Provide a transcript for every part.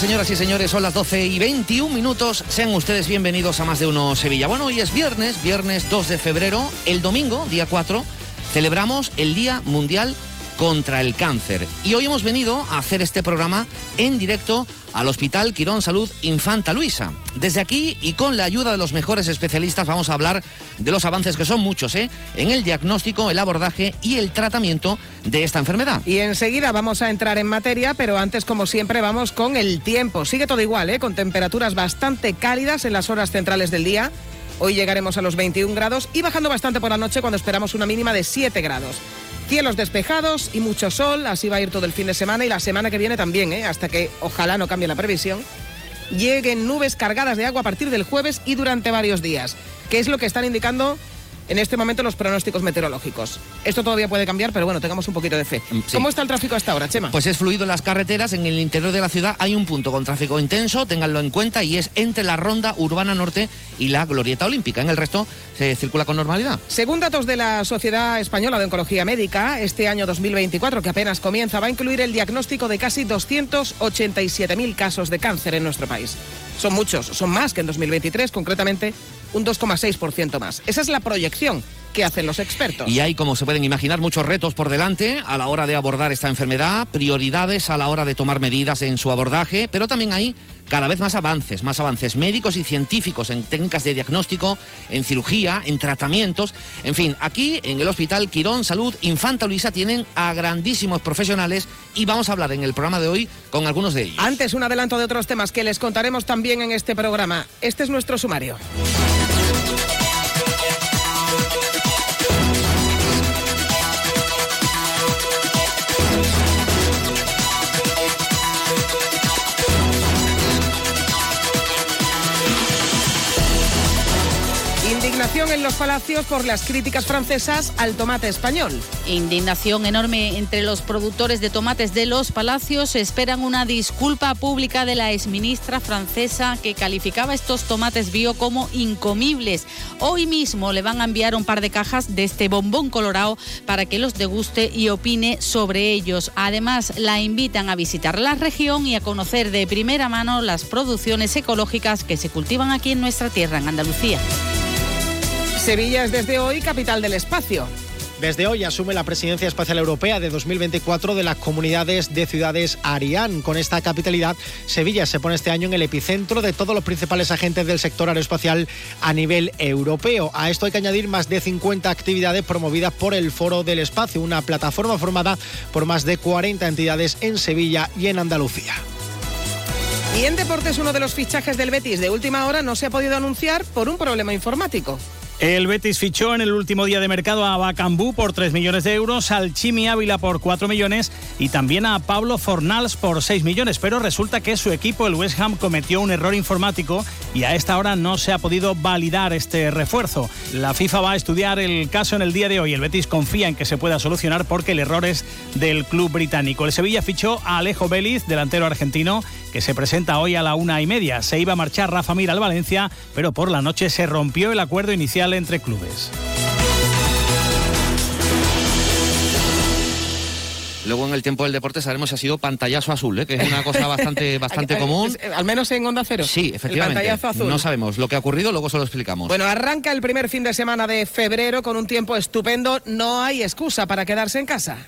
señoras y señores. Son las 12 y 21 minutos. Sean ustedes bienvenidos a más de uno Sevilla. Bueno, hoy es viernes, viernes 2 de febrero. El domingo, día 4, celebramos el Día Mundial contra el Cáncer. Y hoy hemos venido a hacer este programa en directo al Hospital Quirón Salud Infanta Luisa. Desde aquí y con la ayuda de los mejores especialistas vamos a hablar de los avances que son muchos, ¿eh? En el diagnóstico, el abordaje y el tratamiento de esta enfermedad. Y enseguida vamos a entrar en materia, pero antes, como siempre, vamos con el tiempo. Sigue todo igual, ¿eh? con temperaturas bastante cálidas en las horas centrales del día. Hoy llegaremos a los 21 grados y bajando bastante por la noche cuando esperamos una mínima de 7 grados. Cielos despejados y mucho sol, así va a ir todo el fin de semana y la semana que viene también, ¿eh? hasta que ojalá no cambie la previsión. Lleguen nubes cargadas de agua a partir del jueves y durante varios días, que es lo que están indicando en este momento los pronósticos meteorológicos. Esto todavía puede cambiar, pero bueno, tengamos un poquito de fe. Mm, sí. ¿Cómo está el tráfico hasta ahora, Chema? Pues es fluido en las carreteras, en el interior de la ciudad hay un punto con tráfico intenso, ténganlo en cuenta, y es entre la ronda urbana norte y la glorieta olímpica. En el resto se circula con normalidad. Según datos de la Sociedad Española de Oncología Médica, este año 2024, que apenas comienza, va a incluir el diagnóstico de casi 287.000 casos de cáncer en nuestro país. Son muchos, son más que en 2023, concretamente un 2,6% más. Esa es la proyección que hacen los expertos. Y hay, como se pueden imaginar, muchos retos por delante a la hora de abordar esta enfermedad, prioridades a la hora de tomar medidas en su abordaje, pero también hay cada vez más avances, más avances médicos y científicos en técnicas de diagnóstico, en cirugía, en tratamientos. En fin, aquí en el Hospital Quirón Salud Infanta Luisa tienen a grandísimos profesionales y vamos a hablar en el programa de hoy con algunos de ellos. Antes, un adelanto de otros temas que les contaremos también en este programa. Este es nuestro sumario. Indignación en los palacios por las críticas francesas al tomate español. Indignación enorme entre los productores de tomates de los palacios. Esperan una disculpa pública de la exministra francesa que calificaba estos tomates bio como incomibles. Hoy mismo le van a enviar un par de cajas de este bombón colorado para que los deguste y opine sobre ellos. Además, la invitan a visitar la región y a conocer de primera mano las producciones ecológicas que se cultivan aquí en nuestra tierra, en Andalucía. Sevilla es desde hoy capital del espacio. Desde hoy asume la presidencia espacial europea de 2024 de las comunidades de ciudades ARIAN. Con esta capitalidad, Sevilla se pone este año en el epicentro de todos los principales agentes del sector aeroespacial a nivel europeo. A esto hay que añadir más de 50 actividades promovidas por el Foro del Espacio, una plataforma formada por más de 40 entidades en Sevilla y en Andalucía. Y en deportes uno de los fichajes del Betis de última hora no se ha podido anunciar por un problema informático. El Betis fichó en el último día de mercado a Bacambú por 3 millones de euros, al Chimi Ávila por 4 millones y también a Pablo Fornals por 6 millones. Pero resulta que su equipo, el West Ham, cometió un error informático y a esta hora no se ha podido validar este refuerzo. La FIFA va a estudiar el caso en el día de hoy. El Betis confía en que se pueda solucionar porque el error es del club británico. El Sevilla fichó a Alejo Vélez, delantero argentino, que se presenta hoy a la una y media. Se iba a marchar Rafa Mir al Valencia, pero por la noche se rompió el acuerdo inicial entre clubes. Luego en el tiempo del deporte sabemos si ha sido pantallazo azul, ¿eh? que es una cosa bastante, bastante común. Al menos en Onda Cero. Sí, efectivamente. El pantallazo azul. No sabemos lo que ha ocurrido, luego se lo explicamos. Bueno, arranca el primer fin de semana de febrero con un tiempo estupendo. No hay excusa para quedarse en casa.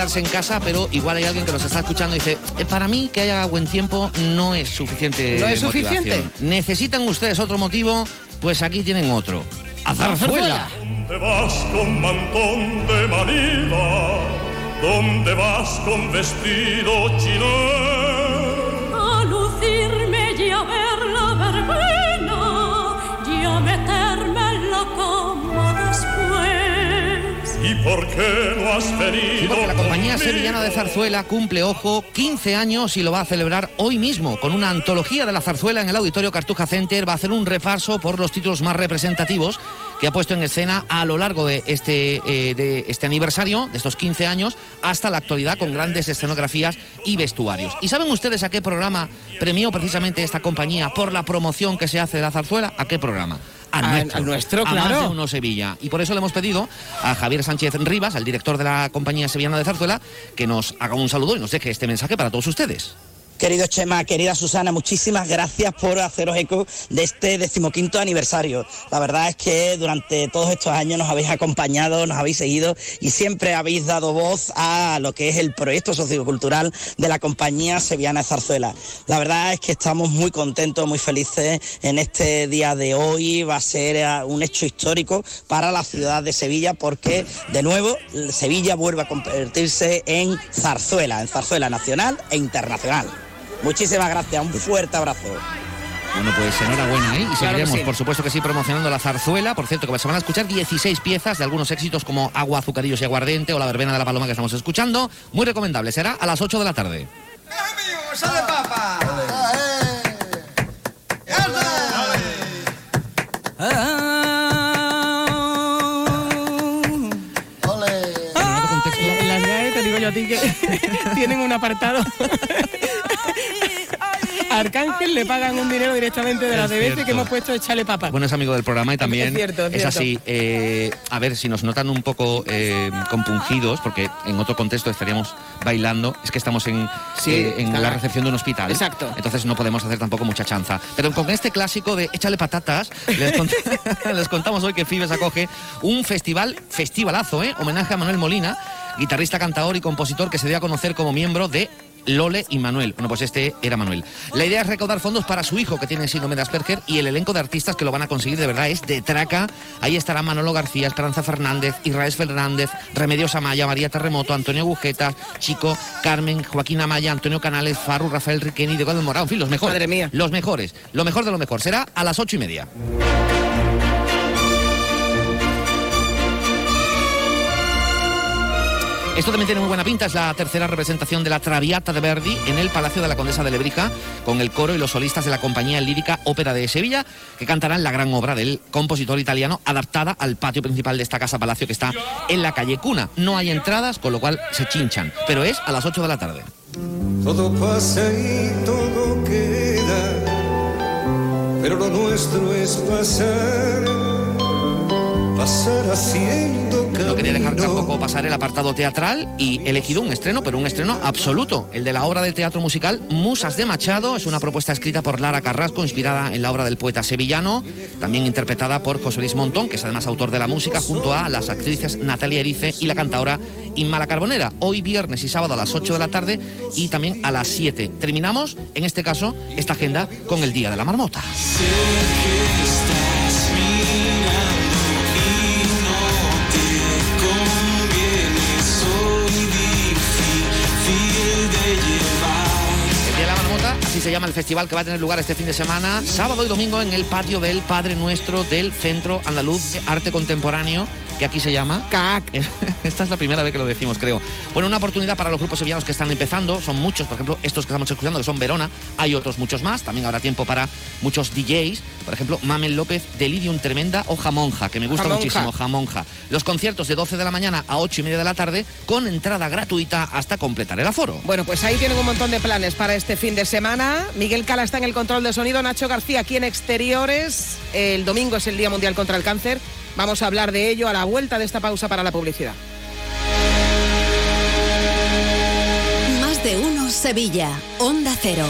Quedarse en casa, pero igual hay alguien que nos está escuchando y dice, "Eh, para mí que haya buen tiempo no es suficiente. ¿No es motivación. suficiente? ¿Necesitan ustedes otro motivo? Pues aquí tienen otro. A zarzuela. ¿Dónde vas con mantón de Manila? ¿Dónde vas con vestido chino? a lucirme ¿Y por qué no has Sí, venido porque la compañía conmigo? sevillana de zarzuela cumple, ojo, 15 años y lo va a celebrar hoy mismo con una antología de la zarzuela en el Auditorio Cartuja Center. Va a hacer un repaso por los títulos más representativos que ha puesto en escena a lo largo de este, eh, de este aniversario, de estos 15 años, hasta la actualidad con grandes escenografías y vestuarios. ¿Y saben ustedes a qué programa premió precisamente esta compañía por la promoción que se hace de la zarzuela? ¿A qué programa? Al Al- nuestro, al nuestro, a más claro. de uno Sevilla. Y por eso le hemos pedido a Javier Sánchez Rivas, al director de la compañía sevillana de zarzuela, que nos haga un saludo y nos deje este mensaje para todos ustedes. Querido Chema, querida Susana, muchísimas gracias por haceros eco de este decimoquinto aniversario. La verdad es que durante todos estos años nos habéis acompañado, nos habéis seguido y siempre habéis dado voz a lo que es el proyecto sociocultural de la compañía Sevillana Zarzuela. La verdad es que estamos muy contentos, muy felices en este día de hoy. Va a ser eh, un hecho histórico para la ciudad de Sevilla porque, de nuevo, Sevilla vuelve a convertirse en zarzuela, en zarzuela nacional e internacional. Muchísimas gracias, un fuerte abrazo. Bueno, pues enhorabuena, ¿eh? Y Claro seguiremos, sí. por supuesto que sí, promocionando la zarzuela. Por cierto, que se van a escuchar 16 piezas de algunos éxitos como Agua, Azucarillos y Aguardiente o La Verbena de la Paloma que estamos escuchando. Muy recomendable, será a las 8 de la tarde. En tienen un apartado. Arcángel le pagan un dinero directamente de la DBC que hemos puesto Échale Papa. Bueno, es amigo del programa y también Es cierto, es cierto. así. eh, a ver, si nos notan un poco eh, compungidos, porque en otro contexto estaríamos bailando, es que estamos en, Sí, eh, en la recepción de un hospital. Exacto. Entonces no podemos hacer tampoco mucha chanza. Pero con este clásico de Échale patatas, les, cont- les contamos hoy que Fibes acoge un festival, festivalazo, ¿eh? Homenaje a Manuel Molina, guitarrista, cantador y compositor que se dio a conocer como miembro de Lole y Manuel. Bueno, pues este era Manuel. La idea es recaudar fondos para su hijo que tiene síndrome de Asperger y el elenco de artistas que lo van a conseguir de verdad es de traca. Ahí estará Manolo García, Esperanza Fernández, Israel Fernández, Remedios Amaya, María Terremoto, Antonio Agujeta, Chico, Carmen, Joaquín Amaya, Antonio Canales, Farru, Rafael Riqueni, de del Morado. En fin, los mejores. Madre mía. Los mejores. Lo mejor de lo mejor. Será a las ocho y media. Esto también tiene muy buena pinta, es la tercera representación de la Traviata de Verdi en el Palacio de la Condesa de Lebrija, con el coro y los solistas de la compañía lírica Ópera de Sevilla, que cantarán la gran obra del compositor italiano, adaptada al patio principal de esta casa palacio que está en la calle Cuna. No hay entradas, con lo cual se chinchan, pero es a las 8 de la tarde. Todo pasa y todo queda, pero lo nuestro es pasar, No quería dejar tampoco pasar el apartado teatral y he elegido un estreno, pero un estreno absoluto, el de la obra de teatro musical Musas de Machado. Es una propuesta escrita por Lara Carrasco, inspirada en la obra del poeta sevillano, también interpretada por José Luis Montón, que es además autor de la música, junto a las actrices Natalia Erice y la cantadora Inma La Carbonera. Hoy viernes y sábado a las 8 de la tarde y también a las 7. Terminamos, en este caso, esta agenda con el Día de la Marmota. Se llama el festival que va a tener lugar este fin de semana, sábado y domingo en el patio del Padre Nuestro del Centro Andaluz de Arte Contemporáneo, que aquí se llama CAC. Esta es la primera vez que lo decimos, creo. Bueno, una oportunidad para los grupos sevillanos que están empezando, son muchos, por ejemplo, estos que estamos escuchando, que son Verona, hay otros muchos más, también habrá tiempo para muchos DJs, por ejemplo, Mamel López, Delirium Tremenda o Jamonja, que me gusta Jamonja. muchísimo, Jamonja. Los conciertos de 12 de la mañana a 8 y media de la tarde, con entrada gratuita hasta completar el aforo. Bueno, pues ahí tienen un montón de planes para este fin de semana. Miguel Cala está en el control de sonido, Nacho García aquí en exteriores. El domingo es el Día Mundial contra el Cáncer. Vamos a hablar de ello a la vuelta de esta pausa para la publicidad. Más de uno Sevilla. Onda Cero.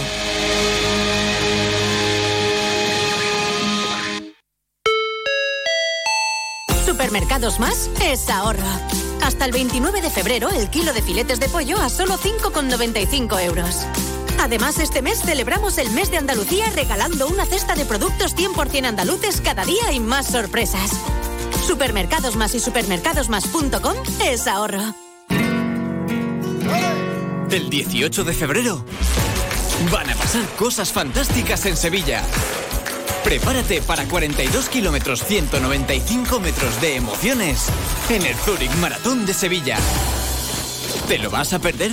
Supermercados Más es ahorro. Hasta el 29 de febrero, el kilo de filetes de pollo a solo 5,95 euros. Además, este mes celebramos el mes de Andalucía regalando una cesta de productos 100% andaluces cada día y más sorpresas. Supermercados más y supermercadosmás.com es ahorro. Del 18 de febrero van a pasar cosas fantásticas en Sevilla. Prepárate para 42 kilómetros 195 metros de emociones en el Zurich Maratón de Sevilla. ¿Te lo vas a perder?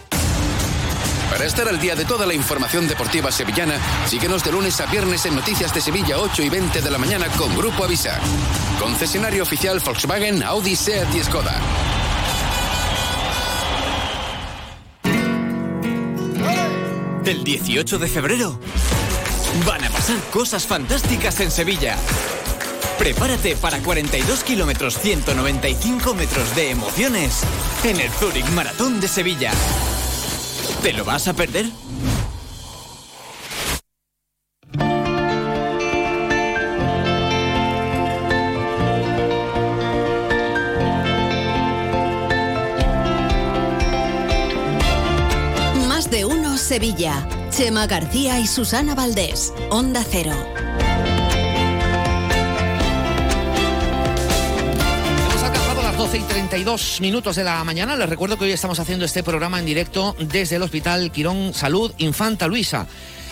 Para estar al día de toda la información deportiva sevillana, síguenos de lunes a viernes en Noticias de Sevilla 8 y 20 de la mañana con Grupo Avisa. Concesionario oficial Volkswagen, Audi, Seat y Skoda. Del 18 de febrero van a pasar cosas fantásticas en Sevilla. Prepárate para 42 kilómetros 195 metros de emociones en el Zurich Maratón de Sevilla. ¿Te lo vas a perder? Más de uno Sevilla. Chema García y Susana Valdés. Onda Cero. 12 y 32 minutos de la mañana. Les recuerdo que hoy estamos haciendo este programa en directo desde el Hospital Quirón Salud Infanta Luisa.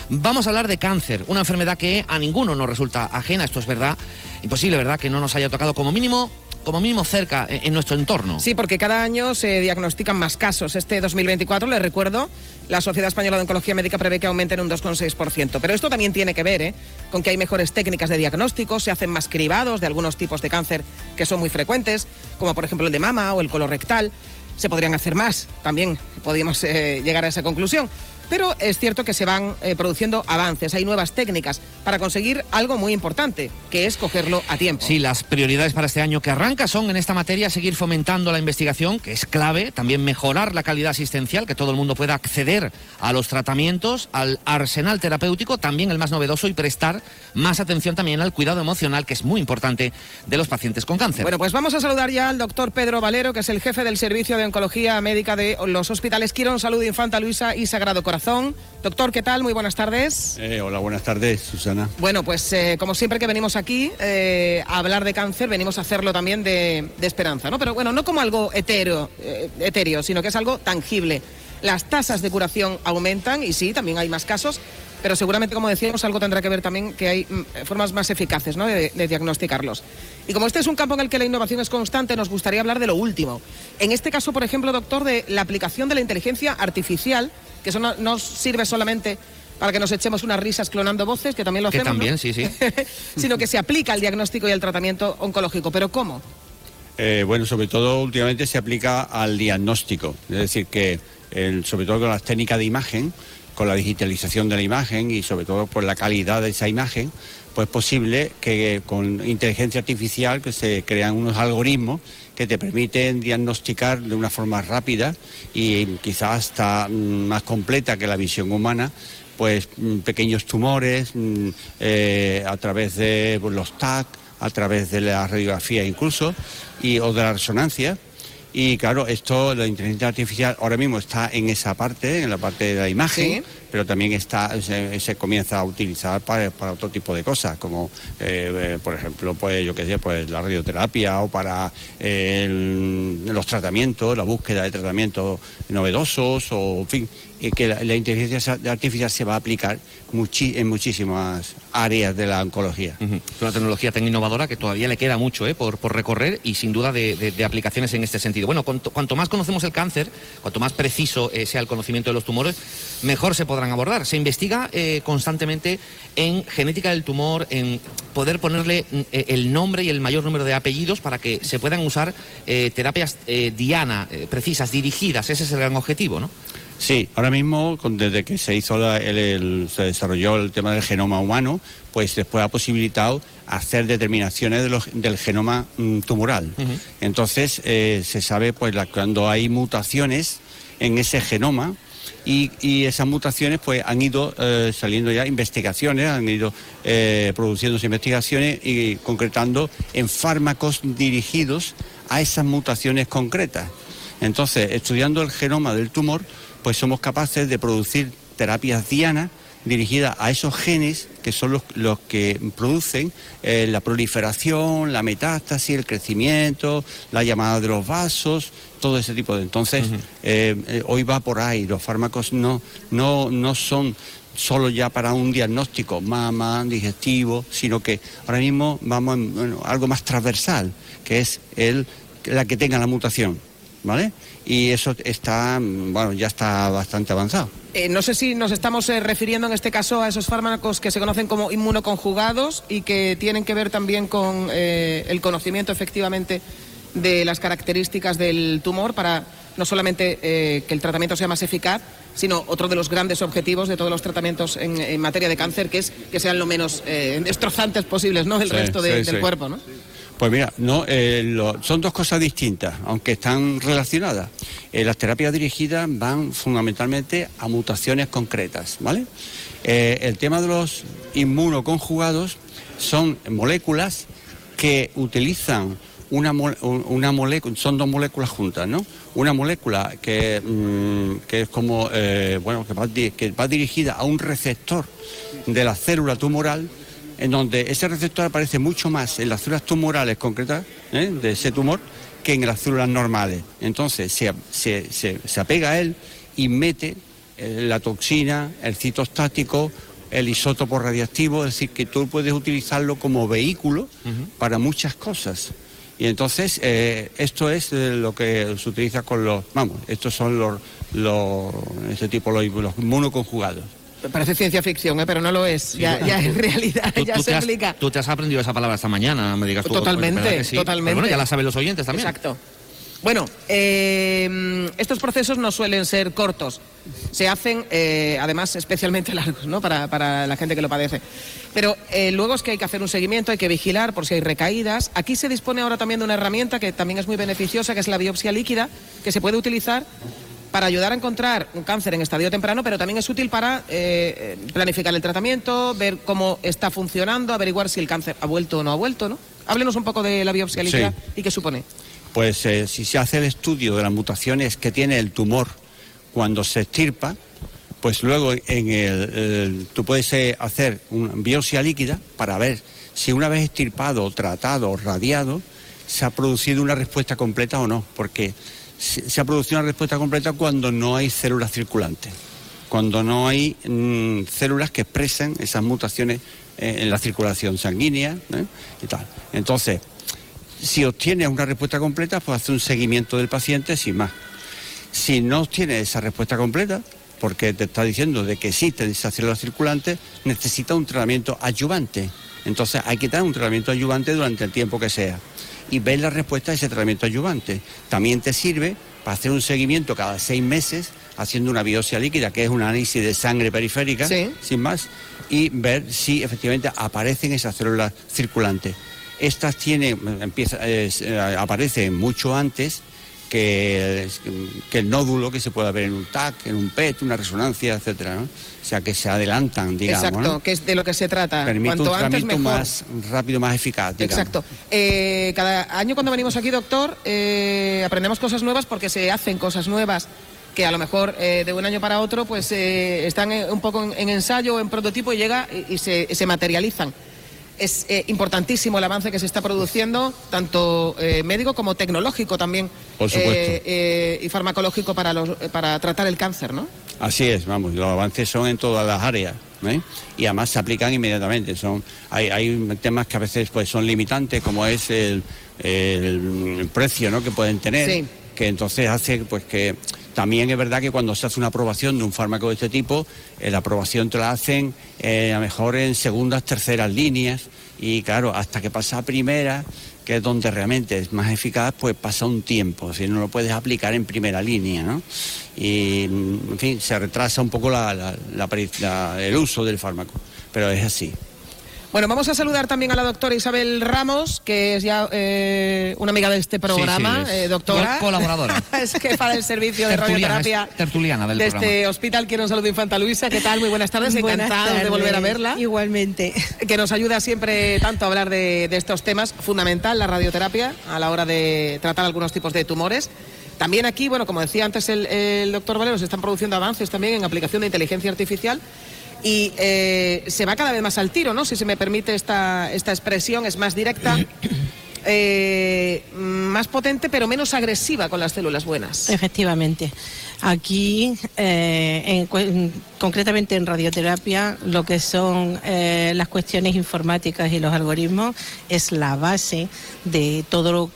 Vamos a hablar de cáncer, una enfermedad que a ninguno nos resulta ajena, esto es verdad. Imposible, ¿verdad?, que no nos haya tocado como mínimo como mínimo cerca en en nuestro entorno. Sí, porque cada año se diagnostican más casos. Este 2024, les recuerdo, la Sociedad Española de Oncología Médica prevé que aumenten un 2,6%. Pero esto también tiene que ver ¿eh? con que hay mejores técnicas de diagnóstico, se hacen más cribados de algunos tipos de cáncer que son muy frecuentes, como por ejemplo el de mama o el colorectal. Se podrían hacer más, también podríamos eh, llegar a esa conclusión. Pero es cierto que se van eh, produciendo avances, hay nuevas técnicas para conseguir algo muy importante, que es cogerlo a tiempo. Sí, las prioridades para este año que arranca son en esta materia seguir fomentando la investigación, que es clave, también mejorar la calidad asistencial, que todo el mundo pueda acceder a los tratamientos, al arsenal terapéutico, también el más novedoso, y prestar más atención también al cuidado emocional, que es muy importante de los pacientes con cáncer. Bueno, pues vamos a saludar ya al doctor Pedro Valero, que es el jefe del Servicio de Oncología Médica de los hospitales Quirón Salud Infanta Luisa y Sagrado Corazón. Doctor, ¿qué tal? Muy buenas tardes. Eh, hola, buenas tardes, Susana. Bueno, pues eh, como siempre que venimos aquí eh, a hablar de cáncer, venimos a hacerlo también de, de esperanza, ¿no? Pero bueno, no como algo etéreo, eh, etéreo, sino que es algo tangible. Las tasas de curación aumentan y sí, también hay más casos, pero seguramente, como decíamos, algo tendrá que ver también que hay mm, formas más eficaces ¿no? de, de diagnosticarlos. Y como este es un campo en el que la innovación es constante, nos gustaría hablar de lo último. En este caso, por ejemplo, doctor, de la aplicación de la inteligencia artificial, que eso no, no sirve solamente para que nos echemos unas risas clonando voces, que también lo que hacemos, ¿no? también, sí, sí. sino que se aplica al diagnóstico y al tratamiento oncológico. ¿Pero cómo? Eh, bueno, sobre todo últimamente se aplica al diagnóstico, es decir, que el- sobre todo con las técnicas de imagen, con la digitalización de la imagen y sobre todo por la calidad de esa imagen, pues es posible que con inteligencia artificial que se crean unos algoritmos que te permiten diagnosticar de una forma rápida y quizás hasta mm, más completa que la visión humana pues mm, pequeños tumores mm, eh, a través de pues, los TAC, a través de la radiografía incluso, y, o de la resonancia. Y claro, esto, la inteligencia artificial ahora mismo está en esa parte, en la parte de la imagen, pero también está, se, comienza a utilizar para, para otro tipo de cosas, como eh, eh, por ejemplo, pues yo qué sé, pues la radioterapia o para eh, los tratamientos, la búsqueda de tratamientos novedosos o en fin, que la, inteligencia artificial se va a aplicar en muchísimas áreas de la oncología. Es una tecnología tan innovadora que todavía le queda mucho ¿eh? por, recorrer y sin duda de, aplicaciones en este sentido. Bueno, cuanto, cuanto más conocemos el cáncer, cuanto más preciso eh, sea el conocimiento de los tumores, mejor se podrán abordar. Se investiga eh, constantemente en genética del tumor, en poder ponerle eh, el nombre y el mayor número de apellidos para que se puedan usar eh, terapias diana, precisas, dirigidas. Ese es el gran objetivo, ¿no? Sí, ahora mismo, desde que se hizo la- el- el- se desarrolló el tema del genoma humano, pues después ha posibilitado hacer determinaciones de los- del genoma mm, tumoral. Entonces, eh, se sabe pues la- cuando hay mutaciones en ese genoma y, y esas mutaciones pues han ido eh, saliendo ya investigaciones, han ido eh, produciéndose investigaciones y concretando en fármacos dirigidos a esas mutaciones concretas. Entonces, estudiando el genoma del tumor, pues somos capaces de producir terapias dianas dirigidas a esos genes que son los, los que producen eh, la proliferación, la metástasis, el crecimiento, la llamada de los vasos, todo ese tipo de... Entonces, eh, eh, hoy va por ahí, los fármacos no, no, no son solo ya para un diagnóstico mama, digestivo, sino que ahora mismo vamos en bueno, algo más transversal, que es el, la que tenga la mutación, ¿vale? Y eso está, bueno, ya está bastante avanzado. Eh, no sé si nos estamos eh, refiriendo en este caso a esos fármacos que se conocen como inmunoconjugados y que tienen que ver también con eh, el conocimiento efectivamente de las características del tumor para no solamente eh, que el tratamiento sea más eficaz, sino otro de los grandes objetivos de todos los tratamientos en, en materia de cáncer, que es que sean lo menos eh, destrozantes posibles ¿no? del Sí, resto de- sí, del sí. cuerpo. ¿no? Pues mira, no, eh, son dos cosas distintas, aunque están relacionadas. Eh, las terapias dirigidas van fundamentalmente a mutaciones concretas, ¿vale? Eh, el tema de los inmunoconjugados son moléculas que utilizan una, una molécula, son dos moléculas juntas, ¿no? Una molécula que, mm, que es como, bueno, que va, que va dirigida a un receptor de la célula tumoral en donde ese receptor aparece mucho más en las células tumorales concretas ¿eh? de ese tumor que en las células normales. Entonces se, se- se- se apega a él y mete eh, la toxina, el citostático, el isótopo radiactivo, es decir, que tú puedes utilizarlo como vehículo para muchas cosas. Y entonces eh, esto es eh, lo que se utiliza con los, vamos, estos son los, los ese tipo, los, los inmunoconjugados. Parece ciencia ficción, ¿eh? pero no lo es. ya, es realidad, Tú, ya tú se explica. tú te has aprendido esa palabra esta mañana, me digas tú. Totalmente, ¿verdad que sí? totalmente. Pero bueno, ya la saben los oyentes también. Exacto. Bueno, eh, estos procesos no suelen ser cortos. Se hacen, eh, además, especialmente largos, ¿no? Para, para la gente que lo padece. Pero eh, luego es que hay que hacer un seguimiento, hay que vigilar por si hay recaídas. Aquí se dispone ahora también de una herramienta que también es muy beneficiosa, que es la biopsia líquida, que se puede utilizar para ayudar a encontrar un cáncer en estadio temprano, pero también es útil para eh, planificar el tratamiento, ver cómo está funcionando, averiguar si el cáncer ha vuelto o no ha vuelto, ¿no? Háblenos un poco de la biopsia líquida y qué supone. Pues eh, si se hace el estudio de las mutaciones que tiene el tumor cuando se extirpa, pues luego en el, el- tú puedes eh, hacer una biopsia líquida para ver si una vez extirpado, tratado, radiado, se ha producido una respuesta completa o no, porque se, ha producido una respuesta completa cuando no hay células circulantes, cuando no hay mm, células que expresen esas mutaciones eh, en la circulación sanguínea y tal. Entonces, si obtienes una respuesta completa, pues hace un seguimiento del paciente sin más. Si no obtienes esa respuesta completa, porque te está diciendo de que existen esas células circulantes, necesita un tratamiento ayudante. Entonces hay que dar un tratamiento ayudante durante el tiempo que sea. Y ver la respuesta de ese tratamiento ayudante. También te sirve para hacer un seguimiento cada seis meses, haciendo una biopsia líquida, que es un análisis de sangre periférica, sin más, y ver si efectivamente aparecen esas células circulantes. Estas tienen, empieza, eh, aparecen mucho antes que, que el nódulo que se puede ver en un TAC, en un PET, una resonancia, etcétera, ¿no? O sea que se adelantan, digamos. Exacto, ¿no? que es de lo que se trata. Permite Cuanto un antes mejor. más rápido, más eficaz. digamos. Exacto. Eh, cada año cuando venimos aquí, doctor, eh, aprendemos cosas nuevas porque se hacen cosas nuevas que a lo mejor eh, de un año para otro pues eh, están eh, un poco en, en ensayo, en prototipo y llega y, y se, y se materializan. Es eh, importantísimo el avance que se está produciendo, tanto eh, médico como tecnológico también, Por supuesto. eh, eh, y farmacológico para, los, para tratar el cáncer, ¿no? Así es, vamos, los avances son en todas las áreas. ¿eh? Y además se aplican inmediatamente. Son, hay, hay temas que a veces pues, son limitantes, como es el, el precio ¿no? que pueden tener, Sí. que entonces hace pues que también es verdad que cuando se hace una aprobación de un fármaco de este tipo, eh, la aprobación te la hacen eh, a lo mejor en segundas, terceras líneas, y claro, hasta que pasa a primera, que es donde realmente es más eficaz, pues pasa un tiempo, si no lo puedes aplicar en primera línea, ¿no? Y, en fin, se retrasa un poco el uso del fármaco, pero es así. Bueno, vamos a saludar también a la doctora Isabel Ramos, que es ya eh, una amiga de este programa, Sí, sí, es eh, doctora. col- colaboradora. es jefa del servicio de Tertuliana, radioterapia tertuliana del de programa. este hospital Quiero Salud Infanta Luisa. ¿Qué tal? Muy buenas tardes, Buenas encantados de tardes. volver a verla. Igualmente. Que nos ayuda siempre tanto a hablar de, de estos temas. Fundamental la radioterapia a la hora de tratar algunos tipos de tumores. También aquí, bueno, como decía antes el, el doctor Valero, se están produciendo avances también en aplicación de inteligencia artificial y eh, se va cada vez más al tiro, ¿no? Si se me permite esta, esta expresión, es más directa, eh, más potente, pero menos agresiva con las células buenas. Efectivamente. Aquí, eh, en concretamente en radioterapia, lo que son eh, las cuestiones informáticas y los algoritmos es la base de todo lo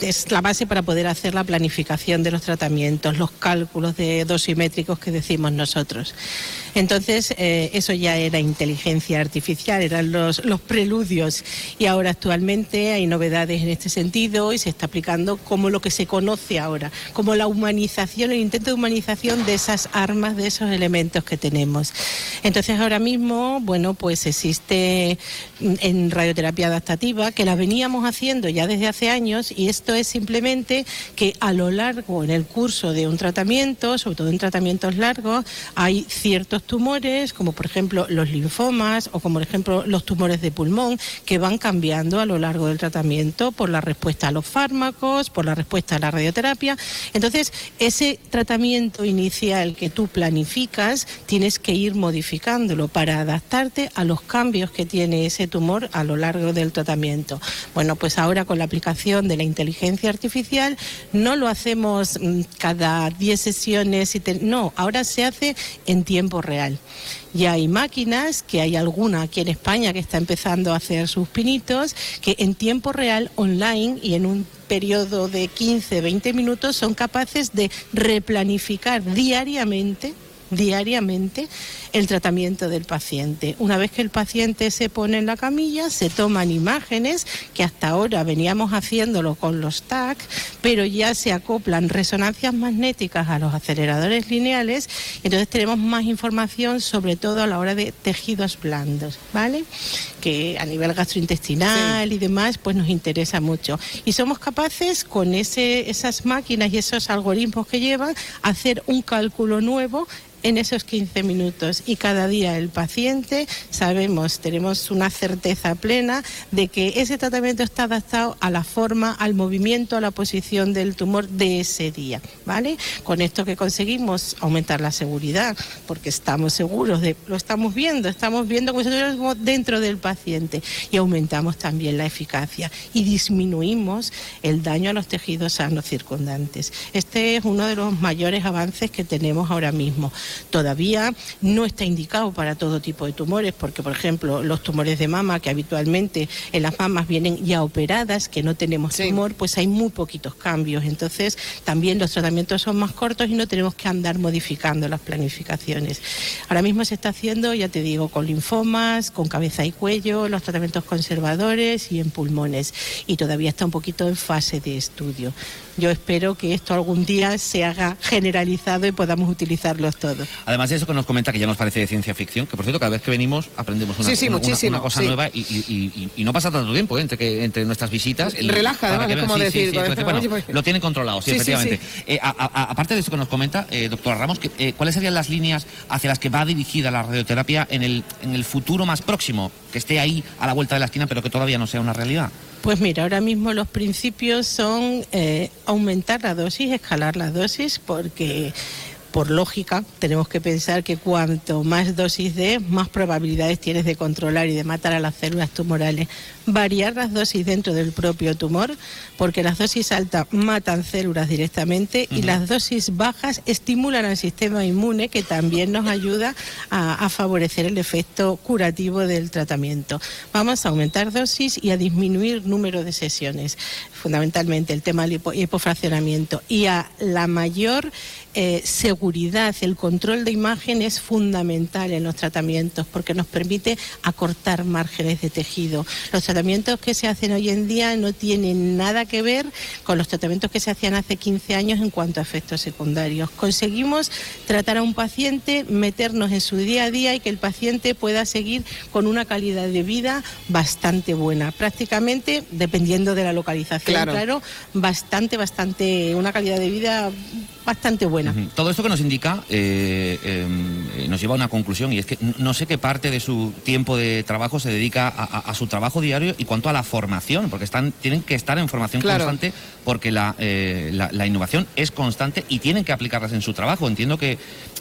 es la base para poder hacer la planificación de los tratamientos, los cálculos de dosimétricos que decimos nosotros. Entonces, eh, eso ya era inteligencia artificial, eran los, los preludios. Y ahora actualmente hay novedades en este sentido y se está aplicando como lo que se conoce ahora, como la humanización, el intento de humanización de esas armas, de esos elementos que tenemos. Entonces, ahora mismo, bueno, pues existe en radioterapia adaptativa, que la veníamos haciendo ya desde hace años, y esto es simplemente que a lo largo, en el curso de un tratamiento, sobre todo en tratamientos largos, hay ciertos tumores, como por ejemplo los linfomas o como por ejemplo los tumores de pulmón, que van cambiando a lo largo del tratamiento por la respuesta a los fármacos, por la respuesta a la radioterapia. Entonces, ese tratamiento inicial que tú planificas, tienes que ir modificándolo para adaptarte a los cambios que tiene ese tumor a lo largo del tratamiento. Bueno, pues ahora con la aplicación de la inteligencia artificial no lo hacemos mm, cada 10 sesiones, y no, ahora se hace en tiempo real. Ya hay máquinas, que hay alguna aquí en España que está empezando a hacer sus pinitos, que en tiempo real, online y en un periodo de 15, 20 minutos son capaces de replanificar diariamente diariamente el tratamiento del paciente. Una vez que el paciente se pone en la camilla, se toman imágenes, que hasta ahora veníamos haciéndolo con los TAC, pero ya se acoplan resonancias magnéticas a los aceleradores lineales, entonces tenemos más información, sobre todo a la hora de tejidos blandos, ¿vale? Que a nivel gastrointestinal y demás, pues nos interesa mucho. Y somos capaces, con ese, esas máquinas y esos algoritmos que llevan, hacer un cálculo nuevo en esos 15 minutos y cada día el paciente sabemos, tenemos una certeza plena de que ese tratamiento está adaptado a la forma, al movimiento, a la posición del tumor de ese día, ¿vale? Con esto que conseguimos aumentar la seguridad, porque estamos seguros de lo estamos viendo, estamos viendo como dentro del paciente y aumentamos también la eficacia y disminuimos el daño a los tejidos sanos circundantes. Este es uno de los mayores avances que tenemos ahora mismo. Todavía no está indicado para todo tipo de tumores, porque por ejemplo los tumores de mama, que habitualmente en las mamas vienen ya operadas, que no tenemos tumor, pues hay muy poquitos cambios. Entonces también los tratamientos son más cortos y no tenemos que andar modificando las planificaciones. Ahora mismo se está haciendo, ya te digo, con linfomas, con cabeza y cuello, los tratamientos conservadores y en pulmones. Y todavía está un poquito en fase de estudio. Yo espero que esto algún día se haga generalizado y podamos utilizarlos todos. Además de eso que nos comenta que ya nos parece de ciencia ficción, que por cierto cada vez que venimos aprendemos una, Sí, sí, una- una- muchísimo, una cosa sí. nueva y, y- y- y no pasa tanto tiempo ¿eh? entre, que, entre nuestras visitas. y- Relaja, además, que es vean- como sí, decir, Bueno, pues- lo tienen controlado, sí, Sí, sí, efectivamente. sí. Eh, a- a- aparte de eso que nos comenta, eh, doctora Ramos, que, eh, ¿cuáles serían las líneas hacia las que va dirigida la radioterapia en el, en el futuro más próximo? Que esté ahí a la vuelta de la esquina, pero que todavía no sea una realidad. Pues mira, ahora mismo los principios son eh, aumentar la dosis, escalar la dosis, porque por lógica tenemos que pensar que cuanto más dosis de, más probabilidades tienes de controlar y de matar a las células tumorales. Variar las dosis dentro del propio tumor, porque las dosis altas matan células directamente y las dosis bajas estimulan al sistema inmune, que también nos ayuda a, a favorecer el efecto curativo del tratamiento. Vamos a aumentar dosis y a disminuir número de sesiones, fundamentalmente el tema del hipo- hipofraccionamiento y a la mayor eh, seguridad, el control de imagen es fundamental en los tratamientos porque nos permite acortar márgenes de tejido. Los tratamientos que se hacen hoy en día no tienen nada que ver con los tratamientos que se hacían hace 15 años en cuanto a efectos secundarios. Conseguimos tratar a un paciente, meternos en su día a día y que el paciente pueda seguir con una calidad de vida bastante buena. Prácticamente, dependiendo de la localización, Claro. claro, bastante, bastante, una calidad de vida bastante buena. Todo esto que nos indica eh, eh, nos lleva a una conclusión y es que no sé qué parte de su tiempo de trabajo se dedica a, a- a su trabajo diario y cuanto a la formación, porque están, tienen que estar en formación Claro. constante porque la, eh, la, la innovación es constante y tienen que aplicarlas en su trabajo. Entiendo que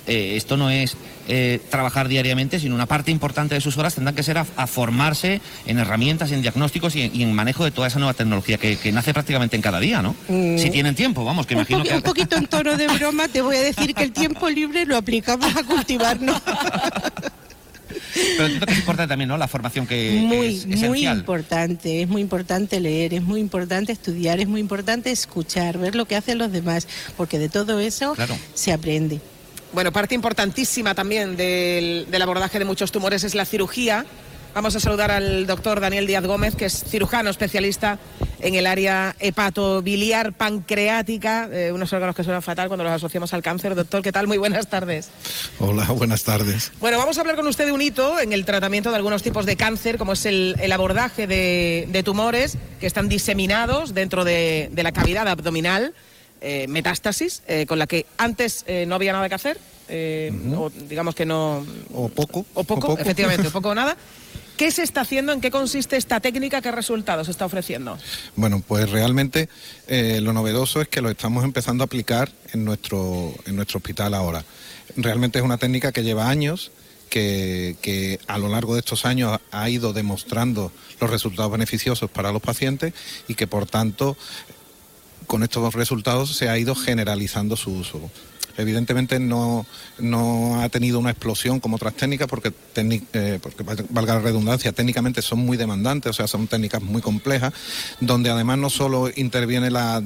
eh, esto no es eh, trabajar diariamente, sino una parte importante de sus horas tendrán que ser a, a formarse en herramientas, en diagnósticos y en, y en manejo de toda esa nueva tecnología que, que nace prácticamente en cada día, ¿no? Mm. Si tienen tiempo, vamos, que Un, imagino poqui- que... un poquito en tono de broma te voy a decir que el tiempo libre lo aplicamos a cultivarnos. Pero entiendo que es importante también, ¿no? La formación que muy, es muy importante, es muy importante leer, es muy importante estudiar, es muy importante escuchar, ver lo que hacen los demás, porque de todo eso Claro. se aprende. Bueno, parte importantísima también del, del abordaje de muchos tumores es la cirugía. Vamos a saludar al doctor Daniel Díaz Gómez, que es cirujano especialista en el área hepatobiliar pancreática, eh, unos órganos que suenan fatal cuando los asociamos al cáncer. Doctor, ¿qué tal? Muy buenas tardes. Hola, buenas tardes. Bueno, vamos a hablar con usted de un hito en el tratamiento de algunos tipos de cáncer, como es el, el abordaje de, de tumores que están diseminados dentro de, de la cavidad abdominal, eh, metástasis, eh, con la que antes eh, no había nada que hacer, o digamos que no... O poco. O poco, poco. efectivamente, o poco o nada. ¿Qué se está haciendo? ¿En qué consiste esta técnica? ¿Qué resultados está ofreciendo? Bueno, pues realmente eh, lo novedoso es que lo estamos empezando a aplicar en nuestro, en nuestro hospital ahora. Realmente es una técnica que lleva años, que, que a lo largo de estos años ha ido demostrando los resultados beneficiosos para los pacientes y que por tanto con estos dos resultados se ha ido generalizando su uso. Evidentemente no, no ha tenido una explosión como otras técnicas porque, eh, porque valga la redundancia, técnicamente son muy demandantes, o sea, son técnicas muy complejas, donde además no solo interviene la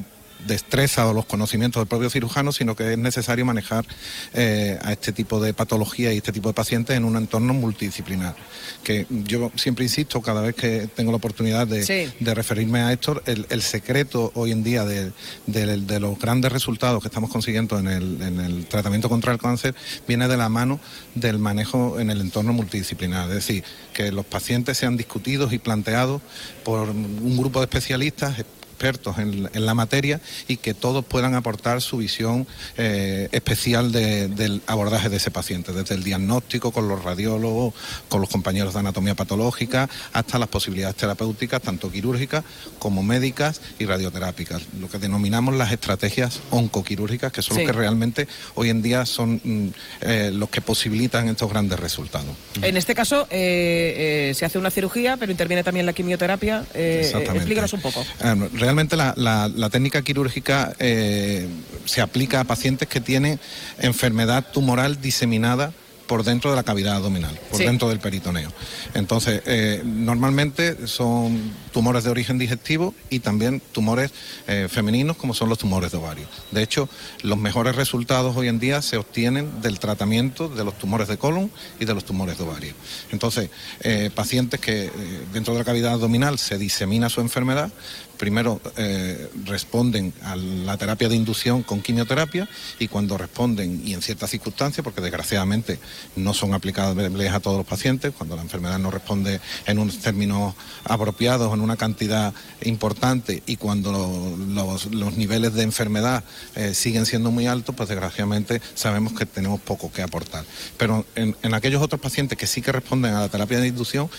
destreza o los conocimientos del propio cirujano, sino que es necesario manejar eh, a este tipo de patología y este tipo de pacientes en un entorno multidisciplinar. Que yo siempre insisto, cada vez que tengo la oportunidad de, Sí. de referirme a esto, el, el secreto hoy en día de, de- de los grandes resultados que estamos consiguiendo en el, en el tratamiento contra el cáncer viene de la mano del manejo en el entorno multidisciplinar. Es decir, que los pacientes sean discutidos y planteados por un grupo de especialistas expertos en, en la materia y que todos puedan aportar su visión eh, especial de- del abordaje de ese paciente, desde el diagnóstico con los radiólogos, con los compañeros de anatomía patológica, hasta las posibilidades terapéuticas, tanto quirúrgicas como médicas y radioterápicas, lo que denominamos las estrategias oncoquirúrgicas, que son Sí. los que realmente hoy en día son mm, eh, los que posibilitan estos grandes resultados. En este caso eh, se hace una cirugía, pero interviene también la quimioterapia. Exactamente. explícanos un poco. Eh, Realmente la, la- la técnica quirúrgica eh, se aplica a pacientes que tienen enfermedad tumoral diseminada por dentro de la cavidad abdominal, por Sí. dentro del peritoneo. Entonces, eh, normalmente son tumores de origen digestivo y también tumores eh, femeninos como son los tumores de ovario. De hecho, los mejores resultados hoy en día se obtienen del tratamiento de los tumores de colon y de los tumores de ovario. Entonces, eh, pacientes que dentro de la cavidad abdominal se disemina su enfermedad, primero eh, responden a la terapia de inducción con quimioterapia y cuando responden, y en ciertas circunstancias, porque desgraciadamente no son aplicables a todos los pacientes, cuando la enfermedad no responde en unos términos apropiados, en una cantidad importante y cuando lo- los, niveles de enfermedad eh, siguen siendo muy altos, pues desgraciadamente sabemos que tenemos poco que aportar. Pero en aquellos otros pacientes que sí que responden a la terapia de inducción,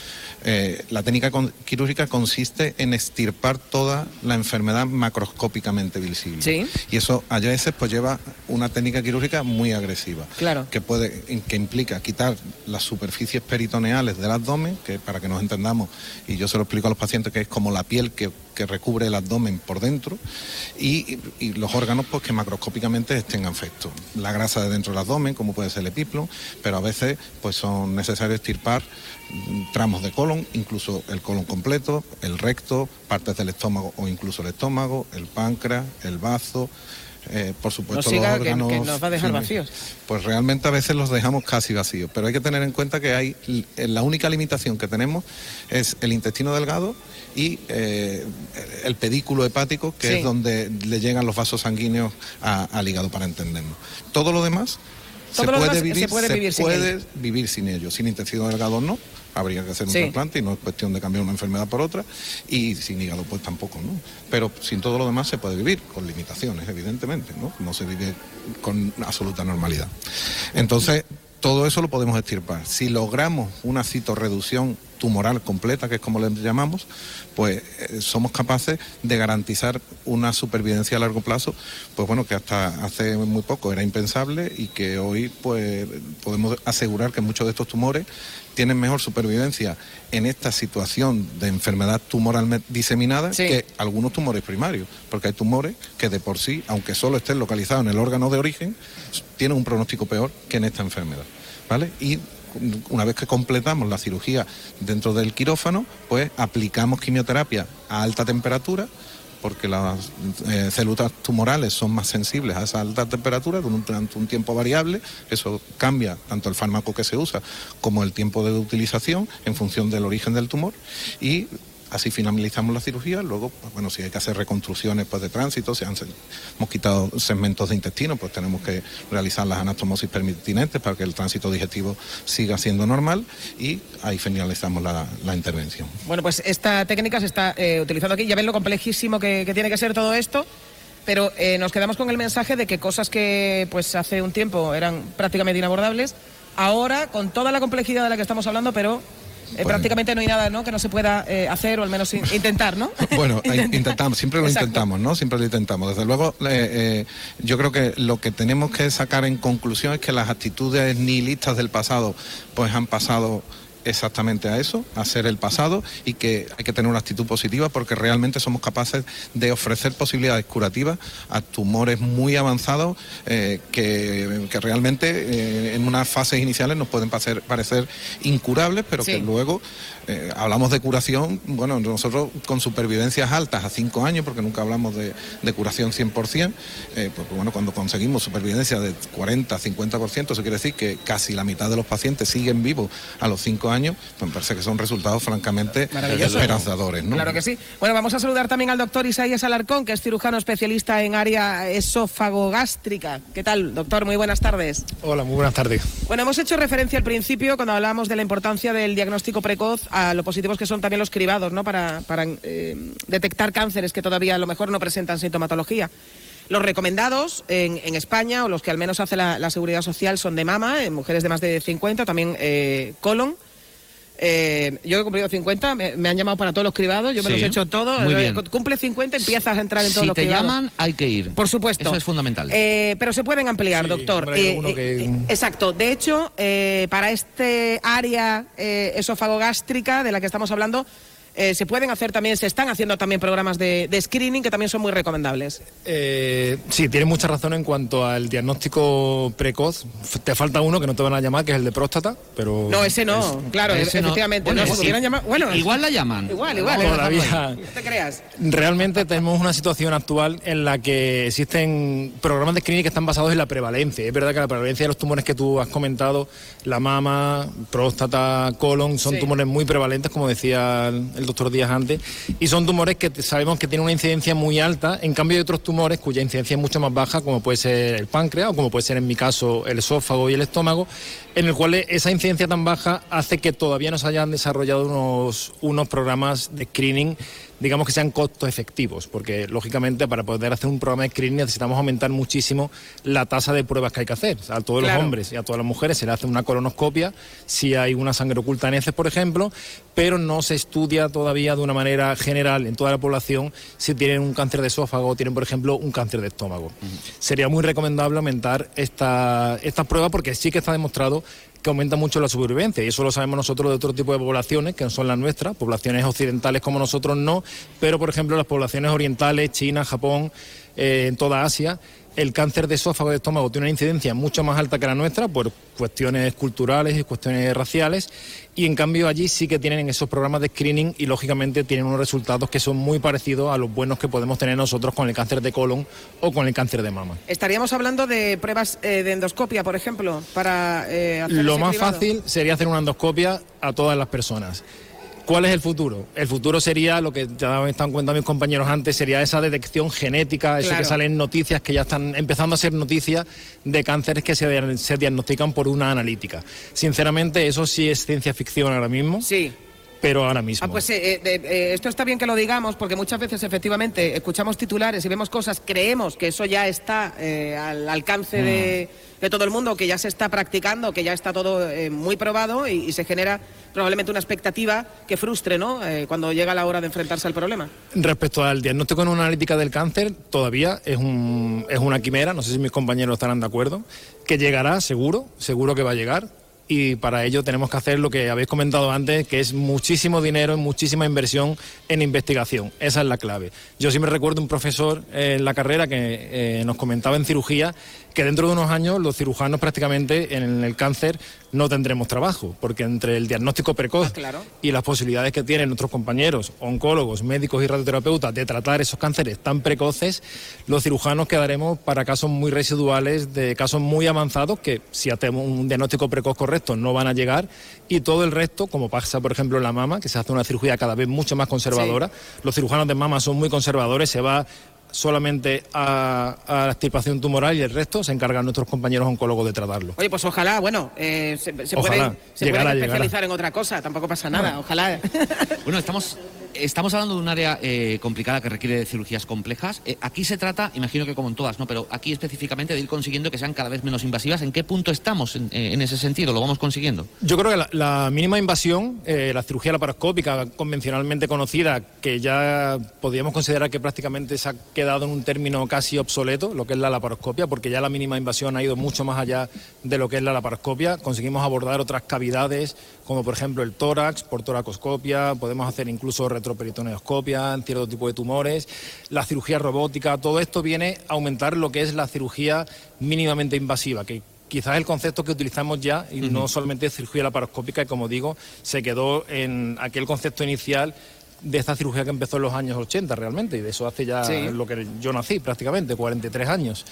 eh, la técnica con- quirúrgica consiste en extirpar toda la enfermedad macroscópicamente visible. Y eso a veces pues lleva una técnica quirúrgica muy agresiva. Claro. Que puede, que implica quitar las superficies peritoneales del abdomen, que para que nos entendamos, y yo se lo explico a los pacientes que es como la piel que, que recubre el abdomen por dentro, y, y los órganos pues que macroscópicamente estén afectos. La grasa de dentro del abdomen, como puede ser el epiplo, pero a veces pues son necesarios extirpar mm, tramos de colon, incluso el colon completo, el recto, partes del estómago o incluso el estómago, el páncreas, el bazo, eh, por supuesto, No los que- órganos que nos va a dejar vacíos. Pues realmente a veces los dejamos casi vacíos, pero hay que tener en cuenta que hay eh, la única limitación que tenemos es el intestino delgado y eh, el pedículo hepático, que Sí. es donde le llegan los vasos sanguíneos a- al hígado para entendernos. Todo lo demás se puede demás se vivir, puede vivir sin puede vivir sin ello. Sin intestino delgado no, habría que hacer un Sí. trasplante y no es cuestión de cambiar una enfermedad por otra. Y sin hígado pues tampoco, ¿no? Pero sin todo lo demás se puede vivir, con limitaciones, evidentemente, ¿no? No se vive con absoluta normalidad. Entonces, todo eso lo podemos extirpar. Si logramos una citorreducción tumoral completa, que es como le llamamos, pues eh, somos capaces de garantizar una supervivencia a largo plazo, pues bueno, que hasta hace muy poco era impensable y que hoy pues podemos asegurar que muchos de estos tumores tienen mejor supervivencia en esta situación de enfermedad tumoral diseminada que algunos tumores primarios, porque hay tumores que de por sí, aunque solo estén localizados en el órgano de origen, tienen un pronóstico peor que en esta enfermedad, ¿vale? Y una vez que completamos la cirugía dentro del quirófano, pues aplicamos quimioterapia a alta temperatura, porque las eh, células tumorales son más sensibles a esa alta temperatura durante un, tiempo variable. Eso cambia tanto el fármaco que se usa como el tiempo de utilización en función del origen del tumor. Y así finalizamos la cirugía. Luego, pues, bueno, si hay que hacer reconstrucciones pues, de tránsito, si han, hemos quitado segmentos de intestino, pues tenemos que realizar las anastomosis pertinentes para que el tránsito digestivo siga siendo normal y ahí finalizamos la- la intervención. Bueno, pues esta técnica se está eh, utilizando aquí. Ya ven lo complejísimo que, que tiene que ser todo esto. Pero eh, nos quedamos con el mensaje de que cosas que pues hace un tiempo eran prácticamente inabordables, ahora con toda la complejidad de la que estamos hablando, pero eh, prácticamente no hay nada ¿no? que no se pueda eh, hacer o al menos in- intentar, ¿no? Bueno, intentamos, siempre lo Exacto. intentamos, ¿no? Siempre lo intentamos. Desde luego, eh, yo creo que lo que tenemos que sacar en conclusión es que las actitudes nihilistas del pasado, pues han pasado exactamente a eso, a ser el pasado y que hay que tener una actitud positiva porque realmente somos capaces de ofrecer posibilidades curativas a tumores muy avanzados eh, que, que realmente eh, en unas fases iniciales nos pueden parecer, parecer incurables, pero que luego eh, hablamos de curación, bueno, nosotros con supervivencias altas a 5 años, porque nunca hablamos de, de curación 100%, eh, pues bueno, cuando conseguimos supervivencia de 40, 50%, eso quiere decir que casi la mitad de los pacientes siguen vivos a los 5 años, pues me parece que son resultados francamente esperanzadores, ¿no? Claro que sí. Bueno, vamos a saludar también al doctor Isaías Alarcón, que es cirujano especialista en área esófago-gástrica. ¿Qué tal, doctor? Muy buenas tardes. Hola, muy buenas tardes. Bueno, hemos hecho referencia al principio, cuando hablábamos de la importancia del diagnóstico precoz, a lo positivos que son también los cribados, ¿no? Para, para eh, detectar cánceres que todavía a lo mejor no presentan sintomatología. Los recomendados en, en España, o los que al menos hace la, la Seguridad Social, son de mama, en mujeres de más de 50, también eh, colon. Eh, yo he cumplido 50, me, me han llamado para todos los cribados, yo me Sí, los he hecho todos. muy Eh, bien. Cumple 50, empiezas a entrar en todos Si los te cribados. llaman, hay que ir. Por supuesto. Eso es fundamental. Eh, pero se pueden ampliar, doctor. hombre, Eh, que- exacto. De hecho, eh, para este área eh, esófago-gástrica de la que estamos hablando, eh, se pueden hacer también, se están haciendo también programas de, de screening que también son muy recomendables. Eh, sí, tienes mucha razón en cuanto al diagnóstico precoz. Te falta uno que no te van a llamar, que es el de próstata, pero... No, ese no, es- claro, ese no. efectivamente. Bueno, no, si sí. pudieran llamar- bueno, Igual la llaman. Igual, igual. Todavía. No te creas. Realmente tenemos una situación actual en la que existen programas de screening que están basados en la prevalencia. Es verdad que la prevalencia de los tumores que tú has comentado, la mama, próstata, colon, son Sí. tumores muy prevalentes, como decía el, el doctor Díaz antes, y son tumores que sabemos que tienen una incidencia muy alta, en cambio hay otros tumores cuya incidencia es mucho más baja, como puede ser el páncreas o como puede ser en mi caso el esófago y el estómago, en el cual esa incidencia tan baja hace que todavía no se hayan desarrollado unos, unos programas de screening digamos que sean costo efectivos, porque lógicamente para poder hacer un programa de screening necesitamos aumentar muchísimo la tasa de pruebas que hay que hacer. A todos Claro. los hombres y a todas las mujeres se le hace una colonoscopia si hay una sangre oculta en heces, por ejemplo, pero no se estudia todavía de una manera general en toda la población si tienen un cáncer de esófago o tienen, por ejemplo, un cáncer de estómago. Sería muy recomendable aumentar esta, estas pruebas porque sí que está demostrado que aumenta mucho la supervivencia y eso lo sabemos nosotros de otro tipo de poblaciones que no son las nuestras, poblaciones occidentales como nosotros no, pero por ejemplo las poblaciones orientales, China, Japón, eh, en toda Asia. El cáncer de esófago de estómago tiene una incidencia mucho más alta que la nuestra por cuestiones culturales y cuestiones raciales y en cambio allí sí que tienen esos programas de screening y lógicamente tienen unos resultados que son muy parecidos a los buenos que podemos tener nosotros con el cáncer de colon o con el cáncer de mama. Estaríamos hablando de pruebas eh, de endoscopia, por ejemplo, para eh, hacer Lo más fácil sería hacer una endoscopia a todas las personas. ¿Cuál es el futuro? El futuro sería lo que ya me están contando mis compañeros antes, sería esa detección genética, eso Claro. que salen noticias que ya están empezando a ser noticias de cánceres que se, se diagnostican por una analítica. Sinceramente, eso sí es ciencia ficción ahora mismo. Sí. Pero ahora mismo. Ah, pues eh, eh, eh, esto está bien que lo digamos porque muchas veces efectivamente escuchamos titulares y vemos cosas, creemos que eso ya está eh, al alcance de, de todo el mundo, que ya se está practicando, que ya está todo muy probado y, y se genera probablemente una expectativa que frustre, ¿no? Cuando llega la hora de enfrentarse al problema. Respecto al diagnóstico en una analítica del cáncer, todavía es, un, es una quimera, no sé si mis compañeros estarán de acuerdo, que llegará seguro, seguro que va a llegar. Y para ello tenemos que hacer lo que habéis comentado antes, que es muchísimo dinero, muchísima inversión en investigación. Esa es la clave. Yo siempre recuerdo un profesor en la carrera que eh, nos comentaba en cirugía que dentro de unos años los cirujanos prácticamente en el cáncer no tendremos trabajo, porque entre el diagnóstico precoz y las posibilidades que tienen nuestros compañeros, oncólogos, médicos y radioterapeutas de tratar esos cánceres tan precoces, los cirujanos quedaremos para casos muy residuales, de casos muy avanzados que si hacemos un diagnóstico precoz correcto no van a llegar y todo el resto, como pasa por ejemplo en la mama, que se hace una cirugía cada vez mucho más conservadora, los cirujanos de mama son muy conservadores, se va solamente a, a la extirpación tumoral y el resto se encargan nuestros compañeros oncólogos de tratarlo. Oye, pues ojalá, bueno, eh, se, se Ojalá, pueden, se llegará, pueden llegará. especializar en otra cosa, tampoco pasa nada, ojalá. Bueno, estamos, estamos hablando de un área eh, complicada que requiere de cirugías complejas. Eh, aquí se trata, imagino que como en todas, ¿no? Pero aquí específicamente de ir consiguiendo que sean cada vez menos invasivas. ¿En qué punto estamos en, eh, en ese sentido? ¿Lo vamos consiguiendo? Yo creo que la, la mínima invasión, eh, la cirugía laparoscópica convencionalmente conocida, que ya podríamos considerar que prácticamente se ha quedado en un término casi obsoleto, lo que es la laparoscopia, porque ya la mínima invasión ha ido mucho más allá de lo que es la laparoscopia. Conseguimos abordar otras cavidades, como por ejemplo el tórax, por toracoscopia, podemos hacer incluso retroperitoneoscopia en cierto tipo de tumores, la cirugía robótica, todo esto viene a aumentar lo que es la cirugía mínimamente invasiva, que quizás el concepto que utilizamos ya, y no solamente cirugía laparoscópica, y como digo, se quedó en aquel concepto inicial de esta cirugía que empezó en los años 80 realmente, y de eso hace ya Sí. lo que yo nací prácticamente, 43 años.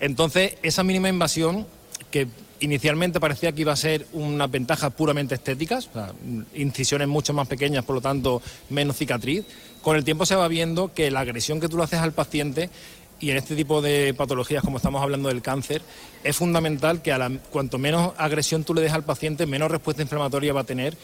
Entonces, esa mínima invasión que inicialmente parecía que iba a ser unas ventajas puramente estéticas, o sea, incisiones mucho más pequeñas, por lo tanto menos cicatriz, con el tiempo se va viendo que la agresión que tú le haces al paciente y en este tipo de patologías, como estamos hablando del cáncer, es fundamental que a la- cuanto menos agresión tú le des al paciente, menos respuesta inflamatoria va a tener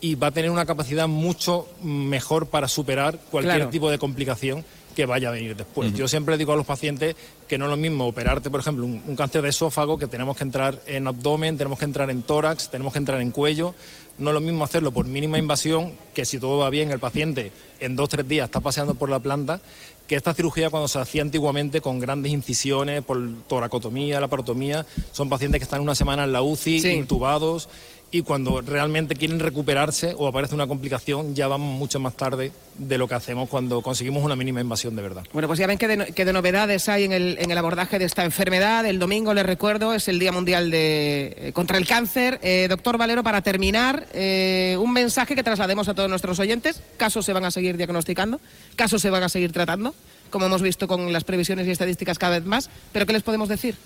y va a tener una capacidad mucho mejor para superar cualquier Claro. tipo de complicación que vaya a venir después. Yo siempre digo a los pacientes que no es lo mismo operarte, por ejemplo, un, un cáncer de esófago, que tenemos que entrar en abdomen, tenemos que entrar en tórax, tenemos que entrar en cuello. No es lo mismo hacerlo por mínima invasión, que si todo va bien, el paciente en dos o tres días está paseando por la planta, que esta cirugía cuando se hacía antiguamente con grandes incisiones, por toracotomía, laparotomía, son pacientes que están una semana en la UCI, Sí. intubados, y cuando realmente quieren recuperarse o aparece una complicación, ya vamos mucho más tarde de lo que hacemos cuando conseguimos una mínima invasión de verdad. Bueno, pues ya ven qué de, qué de novedades hay en el, en el abordaje de esta enfermedad. El domingo, les recuerdo, es el Día Mundial de, eh, contra el Cáncer. Eh, doctor Valero, para terminar, eh, un mensaje que traslademos a todos nuestros oyentes. ¿Casos se van a seguir diagnosticando? ¿Casos se van a seguir tratando? Como hemos visto con las previsiones y estadísticas cada vez más. ¿Pero qué les podemos decir?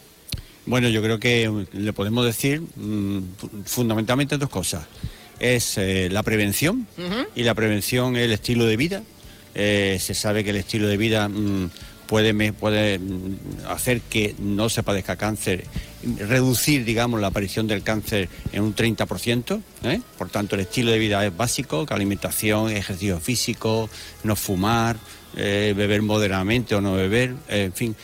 Bueno, yo creo que mm, le podemos decir mm, fu- fundamentalmente dos cosas. Es eh, la prevención y la prevención es el estilo de vida. Eh, se sabe que el estilo de vida mm, puede, mm, hacer que no se padezca cáncer, reducir, digamos, la aparición del cáncer en un 30%. ¿eh? Por tanto, el estilo de vida es básico, que alimentación, ejercicio físico, no fumar, eh, beber moderadamente o no beber, eh, en fin.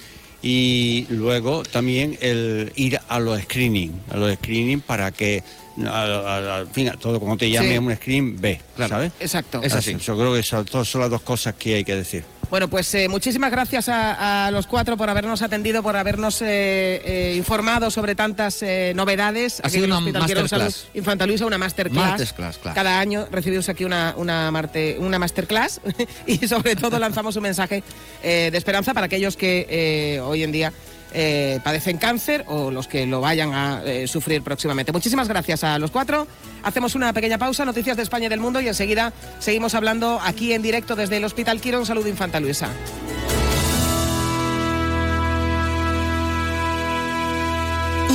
Y luego también el ir a los screening, a los screening para que, al fin, todo como te llame Sí. un screening, ve, ¿sabes? Exacto. Es así. Yo creo que esas dos son las dos cosas que hay que decir. Bueno, pues eh, muchísimas gracias a, a los cuatro por habernos atendido, por habernos eh, eh, informado sobre tantas eh, novedades. Ha Aquí sido en el una masterclass. Infanta Luisa, una masterclass. Masterclass, claro. Cada año recibimos aquí una, una, marte- una masterclass y sobre todo lanzamos un mensaje eh, de esperanza para aquellos que eh, hoy en día eh, padecen cáncer o los que lo vayan a eh, sufrir próximamente. Muchísimas gracias a los cuatro. Hacemos una pequeña pausa, noticias de España y del mundo y enseguida seguimos hablando aquí en directo desde el Hospital Quirón Salud Infanta Luisa.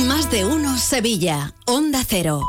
Más de uno Sevilla, Onda Cero.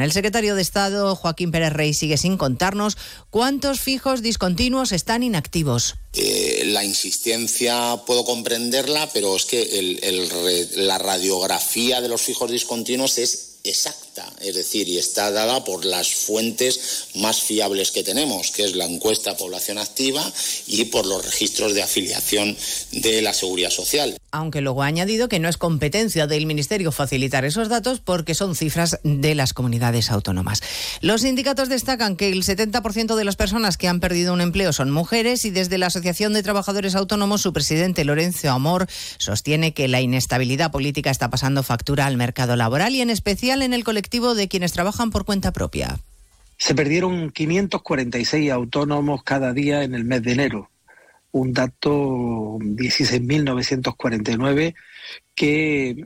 El secretario de Estado, Joaquín Pérez Rey, sigue sin contarnos cuántos fijos discontinuos están inactivos. Eh, la insistencia puedo comprenderla, pero es que la radiografía de los fijos discontinuos es exacta, es decir, y está dada por las fuentes más fiables que tenemos, que es la encuesta población activa y por los registros de afiliación de la seguridad social. Aunque luego ha añadido que no es competencia del Ministerio facilitar esos datos porque son cifras de las comunidades autónomas. Los sindicatos destacan que el 70% de las personas que han perdido un empleo son mujeres y desde la Asociación de Trabajadores Autónomos su presidente Lorenzo Amor sostiene que la inestabilidad política está pasando factura al mercado laboral y en especial en el colectivo de quienes trabajan por cuenta propia. Se perdieron 546 autónomos cada día en el mes de enero, un dato 16.949 que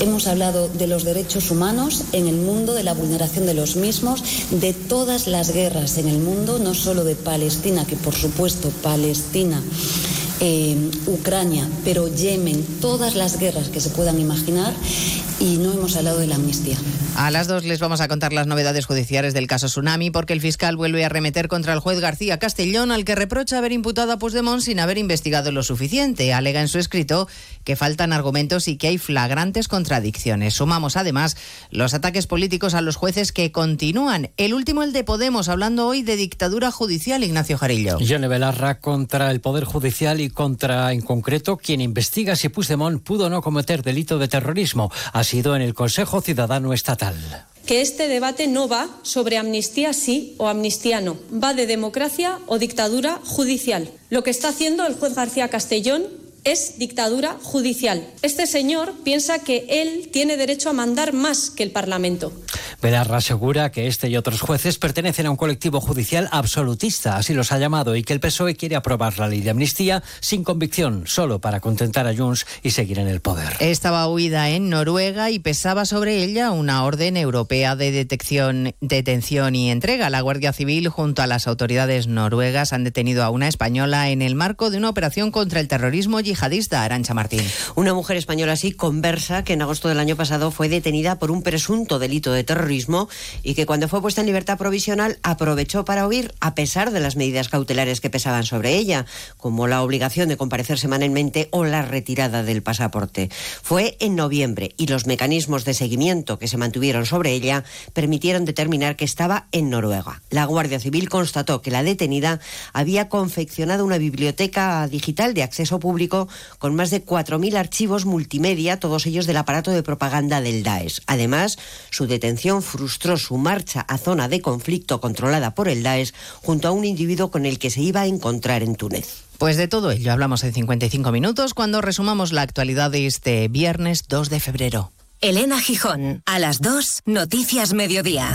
Hemos hablado de los derechos humanos en el mundo, de la vulneración de los mismos, de todas las guerras en el mundo, no solo de Palestina, que por supuesto Palestina, eh, Ucrania, pero Yemen, todas las guerras que se puedan imaginar, y no hemos hablado de la amnistía. A las dos les vamos a contar las novedades judiciales del caso Tsunami porque el fiscal vuelve a remeter contra el juez García Castellón al que reprocha haber imputado a Puigdemont sin haber investigado lo suficiente. Alega en su escrito que faltan argumentos y que hay flagrantes contradicciones. Sumamos además los ataques políticos a los jueces que continúan. El último el de Podemos, hablando hoy de dictadura judicial, Ignacio Jarillo. Yone Belarra contra el Poder Judicial y contra, en concreto, quien investiga si Puigdemont pudo no cometer delito de terrorismo. Ha sido en el Consejo Ciudadano Estatal. que este debate no va sobre amnistía sí o amnistía no, va de democracia o dictadura judicial. Lo que está haciendo el juez García Castellón es dictadura judicial. Este señor piensa que él tiene derecho a mandar más que el Parlamento. Belarra asegura que este y otros jueces pertenecen a un colectivo judicial absolutista, así los ha llamado, y que el PSOE quiere aprobar la ley de amnistía sin convicción, solo para contentar a Junts y seguir en el poder. Estaba huida en Noruega y pesaba sobre ella una orden europea de detección, detención y entrega. La Guardia Civil, junto a las autoridades noruegas, han detenido a una española en el marco de una operación contra el terrorismo yihadista. Arancha Martín. Una mujer española así conversa que en agosto del año pasado fue detenida por un presunto delito de terrorismo y que cuando fue puesta en libertad provisional aprovechó para huir a pesar de las medidas cautelares que pesaban sobre ella, como la obligación de comparecer semanalmente o la retirada del pasaporte. Fue en noviembre y los mecanismos de seguimiento que se mantuvieron sobre ella permitieron determinar que estaba en Noruega. La Guardia Civil constató que la detenida había confeccionado una biblioteca digital de acceso público con más de 4.000 archivos multimedia, todos ellos del aparato de propaganda del Daesh. Además, su detención frustró su marcha a zona de conflicto controlada por el Daesh junto a un individuo con el que se iba a encontrar en Túnez. Pues de todo ello hablamos en 55 minutos cuando resumamos la actualidad de este viernes 2 de febrero. Elena Gijón, a las 2, Noticias Mediodía.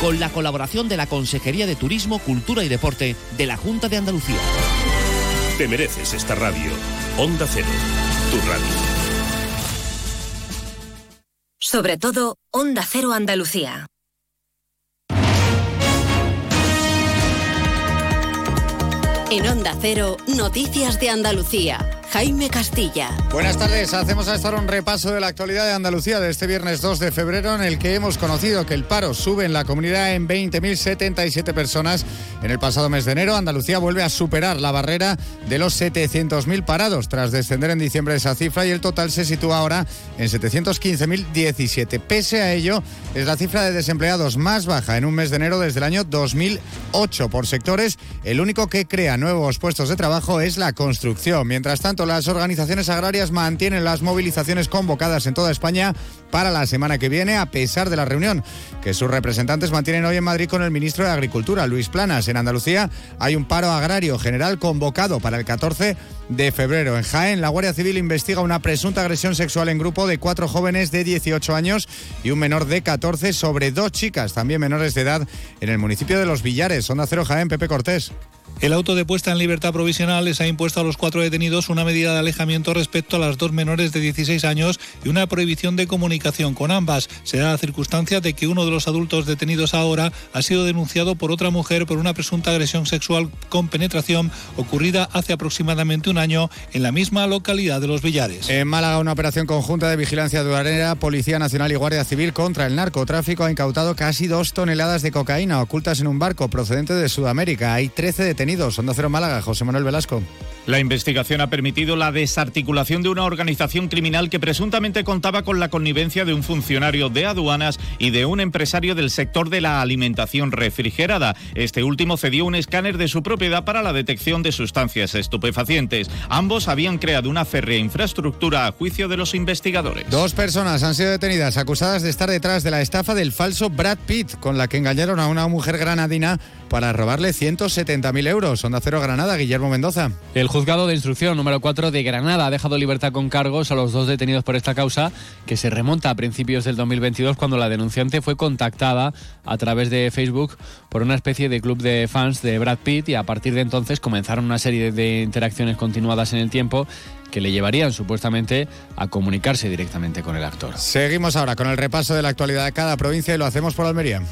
Con la colaboración de la Consejería de Turismo, Cultura y Deporte de la Junta de Andalucía. Te mereces esta radio. Onda Cero, tu radio. Sobre todo, Onda Cero Andalucía. En Onda Cero, Noticias de Andalucía. Jaime Castilla. Buenas tardes, hacemos a estar un repaso de la actualidad de Andalucía de este viernes 2 de febrero en el que hemos conocido que el paro sube en la comunidad en 20.077 personas. En el pasado mes de enero, Andalucía vuelve a superar la barrera de los 700.000 parados tras descender en diciembre esa cifra y el total se sitúa ahora en 715.017. Pese a ello, es la cifra de desempleados más baja en un mes de enero desde el año 2008 por sectores. El único que crea nuevos puestos de trabajo es la construcción. Mientras tanto, las organizaciones agrarias mantienen las movilizaciones convocadas en toda España para la semana que viene, a pesar de la reunión que sus representantes mantienen hoy en Madrid con el ministro de Agricultura, Luis Planas. En Andalucía hay un paro agrario general convocado para el 14 de febrero. En Jaén, la Guardia Civil investiga una presunta agresión sexual en grupo de cuatro jóvenes de 18 años y un menor de 14 sobre dos chicas, también menores de edad, en el municipio de Los Villares. Onda Cero Jaén, Pepe Cortés. El auto de puesta en libertad provisional les ha impuesto a los cuatro detenidos una medida de alejamiento respecto a las dos menores de 16 años y una prohibición de comunicación con ambas. Se da la circunstancia de que uno de los adultos detenidos ahora ha sido denunciado por otra mujer por una presunta agresión sexual con penetración ocurrida hace aproximadamente un año en la misma localidad de Los Villares. En Málaga, una operación conjunta de vigilancia aduanera, Policía Nacional y Guardia Civil contra el narcotráfico ha incautado casi dos toneladas de cocaína ocultas en un barco procedente de Sudamérica. Hay 13 detenidos. Onda Cero Málaga, José Manuel Velasco. La investigación ha permitido la desarticulación de una organización criminal que presuntamente contaba con la connivencia de un funcionario de aduanas y de un empresario del sector de la alimentación refrigerada. Este último cedió un escáner de su propiedad para la detección de sustancias estupefacientes. Ambos habían creado una férrea infraestructura a juicio de los investigadores. Dos personas han sido detenidas acusadas de estar detrás de la estafa del falso Brad Pitt, con la que engañaron a una mujer granadina para robarle 170.000 euros. Onda Cero Granada, Guillermo Mendoza. El juzgado de instrucción número 4 de Granada ha dejado libertad con cargos a los dos detenidos por esta causa, que se remonta a principios del 2022 cuando la denunciante fue contactada a través de Facebook por una especie de club de fans de Brad Pitt y a partir de entonces comenzaron una serie de interacciones continuadas en el tiempo que le llevarían supuestamente a comunicarse directamente con el actor. Seguimos ahora con el repaso de la actualidad de cada provincia y lo hacemos por Almería.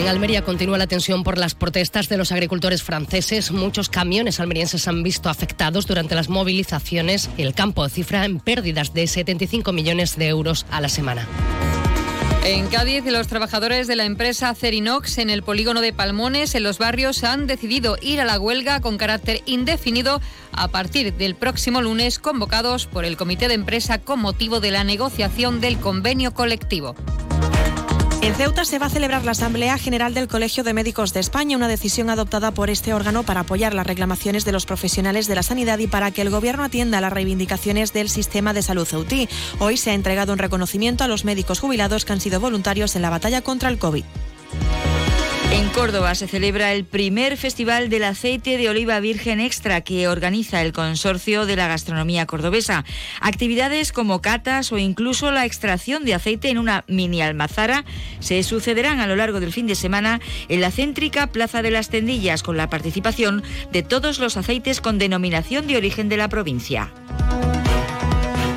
En Almería continúa la tensión por las protestas de los agricultores franceses. Muchos camiones almerienses han visto afectados durante las movilizaciones. El campo cifra en pérdidas de 75 millones de euros a la semana. En Cádiz, los trabajadores de la empresa Cerinox en el polígono de Palmones, en los barrios, han decidido ir a la huelga con carácter indefinido a partir del próximo lunes, convocados por el comité de empresa con motivo de la negociación del convenio colectivo. En Ceuta se va a celebrar la Asamblea General del Colegio de Médicos de España, una decisión adoptada por este órgano para apoyar las reclamaciones de los profesionales de la sanidad y para que el Gobierno atienda las reivindicaciones del sistema de salud ceutí. Hoy se ha entregado un reconocimiento a los médicos jubilados que han sido voluntarios en la batalla contra el COVID. En Córdoba se celebra el primer Festival del Aceite de Oliva Virgen Extra que organiza el Consorcio de la Gastronomía Cordobesa. Actividades como catas o incluso la extracción de aceite en una mini almazara se sucederán a lo largo del fin de semana en la céntrica Plaza de las Tendillas con la participación de todos los aceites con denominación de origen de la provincia.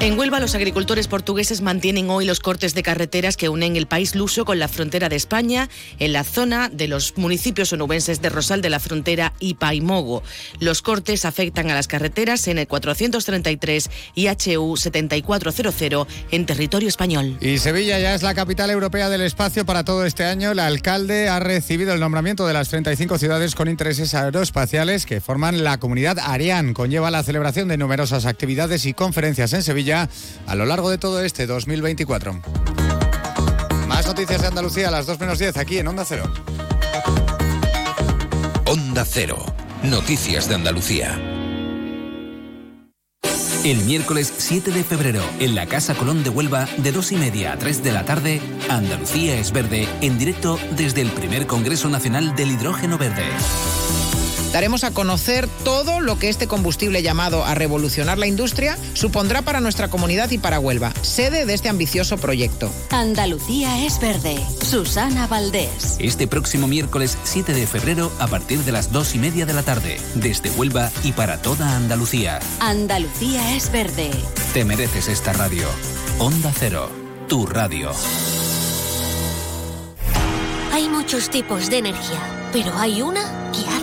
En Huelva, los agricultores portugueses mantienen hoy los cortes de carreteras que unen el país luso con la frontera de España en la zona de los municipios onubenses de Rosal de la Frontera y Paimogo. Los cortes afectan a las carreteras en el 433 y HU 7400 en territorio español. Y Sevilla ya es la capital europea del espacio para todo este año. El alcalde ha recibido el nombramiento de las 35 ciudades con intereses aeroespaciales que forman la comunidad Ariane. Conlleva la celebración de numerosas actividades y conferencias en Sevilla a lo largo de todo este 2024. Más noticias de Andalucía a las 2 menos 10 aquí en Onda Cero. Onda Cero. Noticias de Andalucía. El miércoles 7 de febrero, en la Casa Colón de Huelva, de 2 y media a 3 de la tarde, Andalucía es verde, en directo desde el primer Congreso Nacional del Hidrógeno Verde. Daremos a conocer todo lo que este combustible llamado a revolucionar la industria supondrá para nuestra comunidad y para Huelva, sede de este ambicioso proyecto. Andalucía es verde. Susana Valdés. Este próximo miércoles 7 de febrero a partir de las 2 y media de la tarde, desde Huelva y para toda Andalucía. Andalucía es verde. Te mereces esta radio. Onda Cero, tu radio. Hay muchos tipos de energía, pero hay una que hace que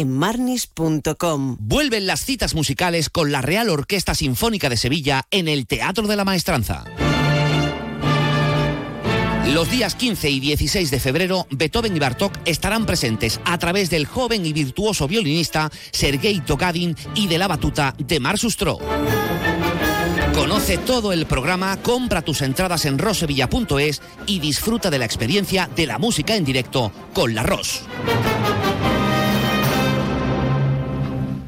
en marnis.com. Vuelven las citas musicales con la Real Orquesta Sinfónica de Sevilla en el Teatro de la Maestranza. Los días 15 y 16 de febrero, Beethoven y Bartók estarán presentes a través del joven y virtuoso violinista Sergei Togadin y de la batuta de Mar Sustro. Conoce todo el programa, compra tus entradas en rosevilla.es y disfruta de la experiencia de la música en directo con la Ros.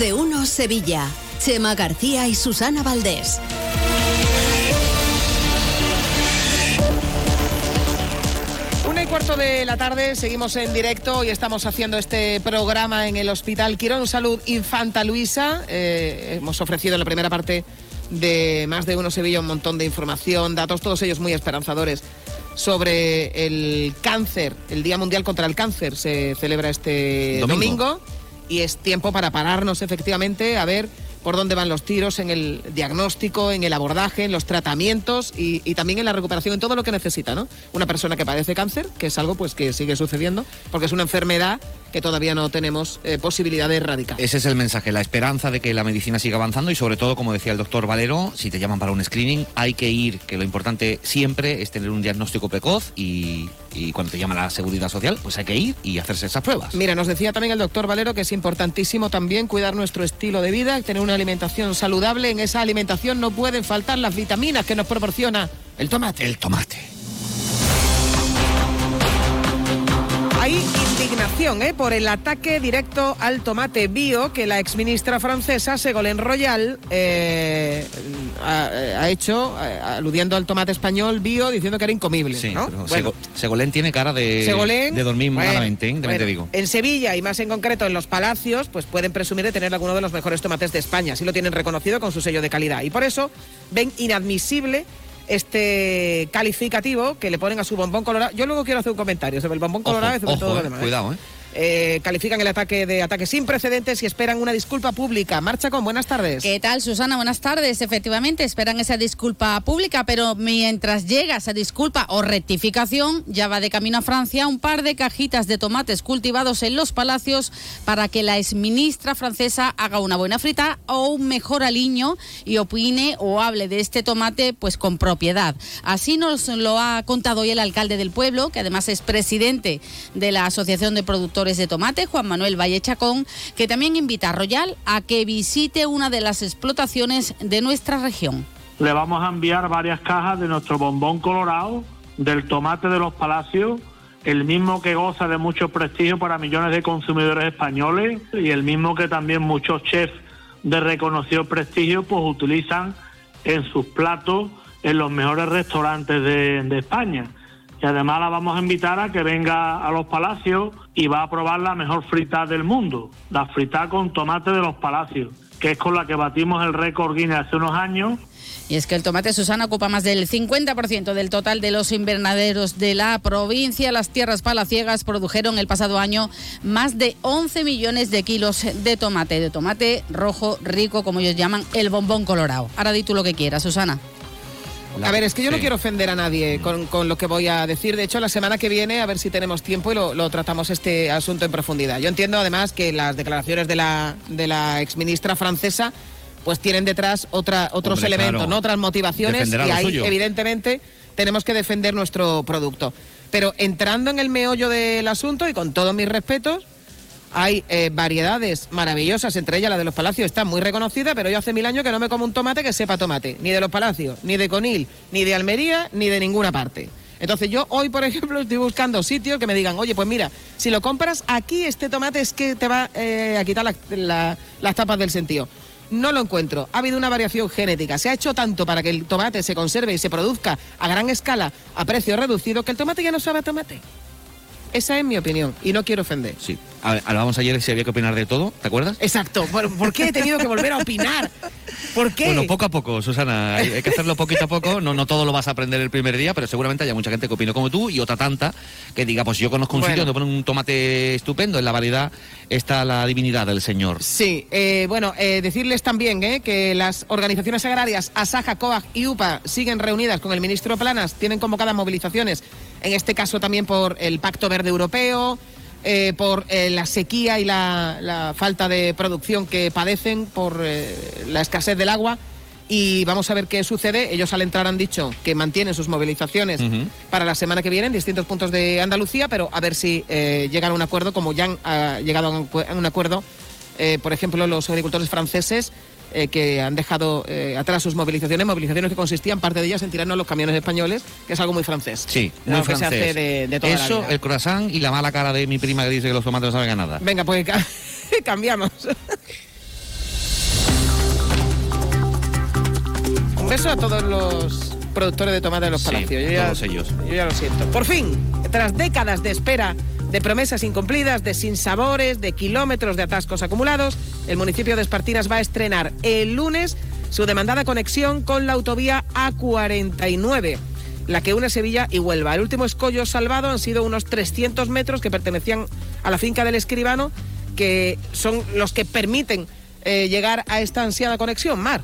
De uno Sevilla. Chema García y Susana Valdés. Una y cuarto de la tarde, seguimos en directo y estamos haciendo este programa en el Hospital Quirón Salud Infanta Luisa. Eh, hemos ofrecido en la primera parte de Más de Uno Sevilla un montón de información, datos, todos ellos muy esperanzadores sobre el cáncer. El Día Mundial contra el Cáncer se celebra este Domingo. domingo y es tiempo para pararnos efectivamente a ver por dónde van los tiros en el diagnóstico, en el abordaje, en los tratamientos y, también en la recuperación, en todo lo que necesita, ¿no? Una persona que padece cáncer, que es algo pues que sigue sucediendo, porque es una enfermedad que todavía no tenemos eh, posibilidad de erradicar. Ese es el mensaje, la esperanza de que la medicina siga avanzando y sobre todo, como decía el doctor Valero, si te llaman para un screening hay que ir, que lo importante siempre es tener un diagnóstico precoz y, y cuando te llama la seguridad social, pues hay que ir y hacerse esas pruebas. Mira, nos decía también el doctor Valero que es importantísimo también cuidar nuestro estilo de vida, tener una alimentación saludable. En esa alimentación no pueden faltar las vitaminas que nos proporciona el tomate. El tomate. Hay indignación ¿eh? por el ataque directo al tomate bio que la exministra francesa Ségolène Royal eh, ha, ha hecho, eh, aludiendo al tomate español bio, diciendo que era incomible. Sí, ¿no? pero Bueno, Sego- Segolén tiene cara de, Segolén, de dormir bueno, malamente, ¿eh? te digo. En Sevilla y más en concreto en los palacios, pues pueden presumir de tener alguno de los mejores tomates de España. Así lo tienen reconocido con su sello de calidad. Y por eso ven inadmisible este calificativo que le ponen a su bombón colorado. Yo luego quiero hacer un comentario sobre el bombón colorado y sobre Ojo, todo lo eh, demás. ¿eh? cuidado, ¿eh? Eh, califican el ataque de ataque sin precedentes y esperan una disculpa pública. Marcha con buenas tardes. ¿Qué tal, Susana? Buenas tardes. Efectivamente, esperan esa disculpa pública, pero mientras llega esa disculpa o rectificación, ya va de camino a Francia un par de cajitas de tomates cultivados en los palacios para que la exministra francesa haga una buena frita o un mejor aliño y opine o hable de este tomate pues con propiedad. Así nos lo ha contado hoy el alcalde del pueblo, que además es presidente de la Asociación de Productores de Tomate, Juan Manuel Valle Chacón, que también invita a Royal a que visite una de las explotaciones de nuestra región. Le vamos a enviar varias cajas de nuestro bombón colorado, del tomate de los palacios, el mismo que goza de mucho prestigio para millones de consumidores españoles y el mismo que también muchos chefs de reconocido prestigio pues utilizan en sus platos en los mejores restaurantes de, de España. Y además la vamos a invitar a que venga a los palacios y va a probar la mejor frita del mundo, la frita con tomate de los palacios, que es con la que batimos el récord Guinness hace unos años Y es que el tomate Susana ocupa más del 50% del total de los invernaderos de la provincia. Las tierras palaciegas produjeron el pasado año más de 11 millones de kilos de tomate, de tomate rojo rico, como ellos llaman, el bombón colorado. Ahora di tú lo que quieras, Susana. A ver, es que yo no quiero ofender a nadie con, con lo que voy a decir. De hecho, la semana que viene, a ver si tenemos tiempo y lo, lo tratamos este asunto en profundidad. Yo entiendo además que las declaraciones de la, de la exministra francesa pues tienen detrás otra, otros Hombre, elementos, claro. ¿no? otras motivaciones Defenderá y ahí suyo. evidentemente tenemos que defender nuestro producto. Pero entrando en el meollo del asunto y con todos mis respetos, hay eh, variedades maravillosas, entre ellas la de los Palacios está muy reconocida, pero yo hace mil años que no me como un tomate que sepa tomate, ni de los Palacios, ni de Conil, ni de Almería, ni de ninguna parte. Entonces yo hoy, por ejemplo, estoy buscando sitios que me digan, oye, pues mira, si lo compras aquí, este tomate es que te va eh, a quitar las tapas del sentido. No lo encuentro. Ha habido una variación genética. Se ha hecho tanto para que el tomate se conserve y se produzca a gran escala a precio reducido que el tomate ya no sabe a tomate. Esa es mi opinión y no quiero ofender. Sí. Hablábamos ayer si había que opinar de todo, ¿te acuerdas? Exacto. ¿Por, qué he tenido que volver a opinar? ¿Por qué? Bueno, poco a poco, Susana. Hay, que hacerlo poquito a poco. No, no todo lo vas a aprender el primer día, pero seguramente haya mucha gente que opine como tú y otra tanta que diga, pues yo conozco un sitio donde ponen un tomate estupendo. En la variedad está la divinidad del Señor. Sí. Eh, bueno, eh, decirles también eh, que las organizaciones agrarias Asaja, COAG y UPA siguen reunidas con el ministro Planas. Tienen convocadas movilizaciones, en este caso también por el Pacto Verde Europeo eh, por eh, la sequía y la, falta de producción que padecen por eh, la escasez del agua. Y vamos a ver qué sucede. Ellos al entrar han dicho que mantienen sus movilizaciones para la semana que viene en distintos puntos de Andalucía, pero a ver si llegan a un acuerdo, como ya han llegado a un acuerdo, por ejemplo, los agricultores franceses eh, que han dejado eh, atrás sus movilizaciones, movilizaciones que consistían parte de ellas en tirarnos los camiones españoles, que es algo muy francés. Sí, muy francés. Eso, el croissant y la mala cara de mi prima que dice que los tomates no saben a nada. Venga, pues cambiamos. Un beso a todos los productores de tomate de los palacios. todos ellos. Yo ya lo siento. Por fin, tras décadas de espera de promesas incumplidas, de sinsabores, de kilómetros de atascos acumulados, el municipio de Espartinas va a estrenar el lunes su demandada conexión con la autovía A49 la que une Sevilla y Huelva. El último escollo salvado han sido unos 300 metros que pertenecían a la finca del escribano, que son los que permiten eh, llegar a esta ansiada conexión, Mar.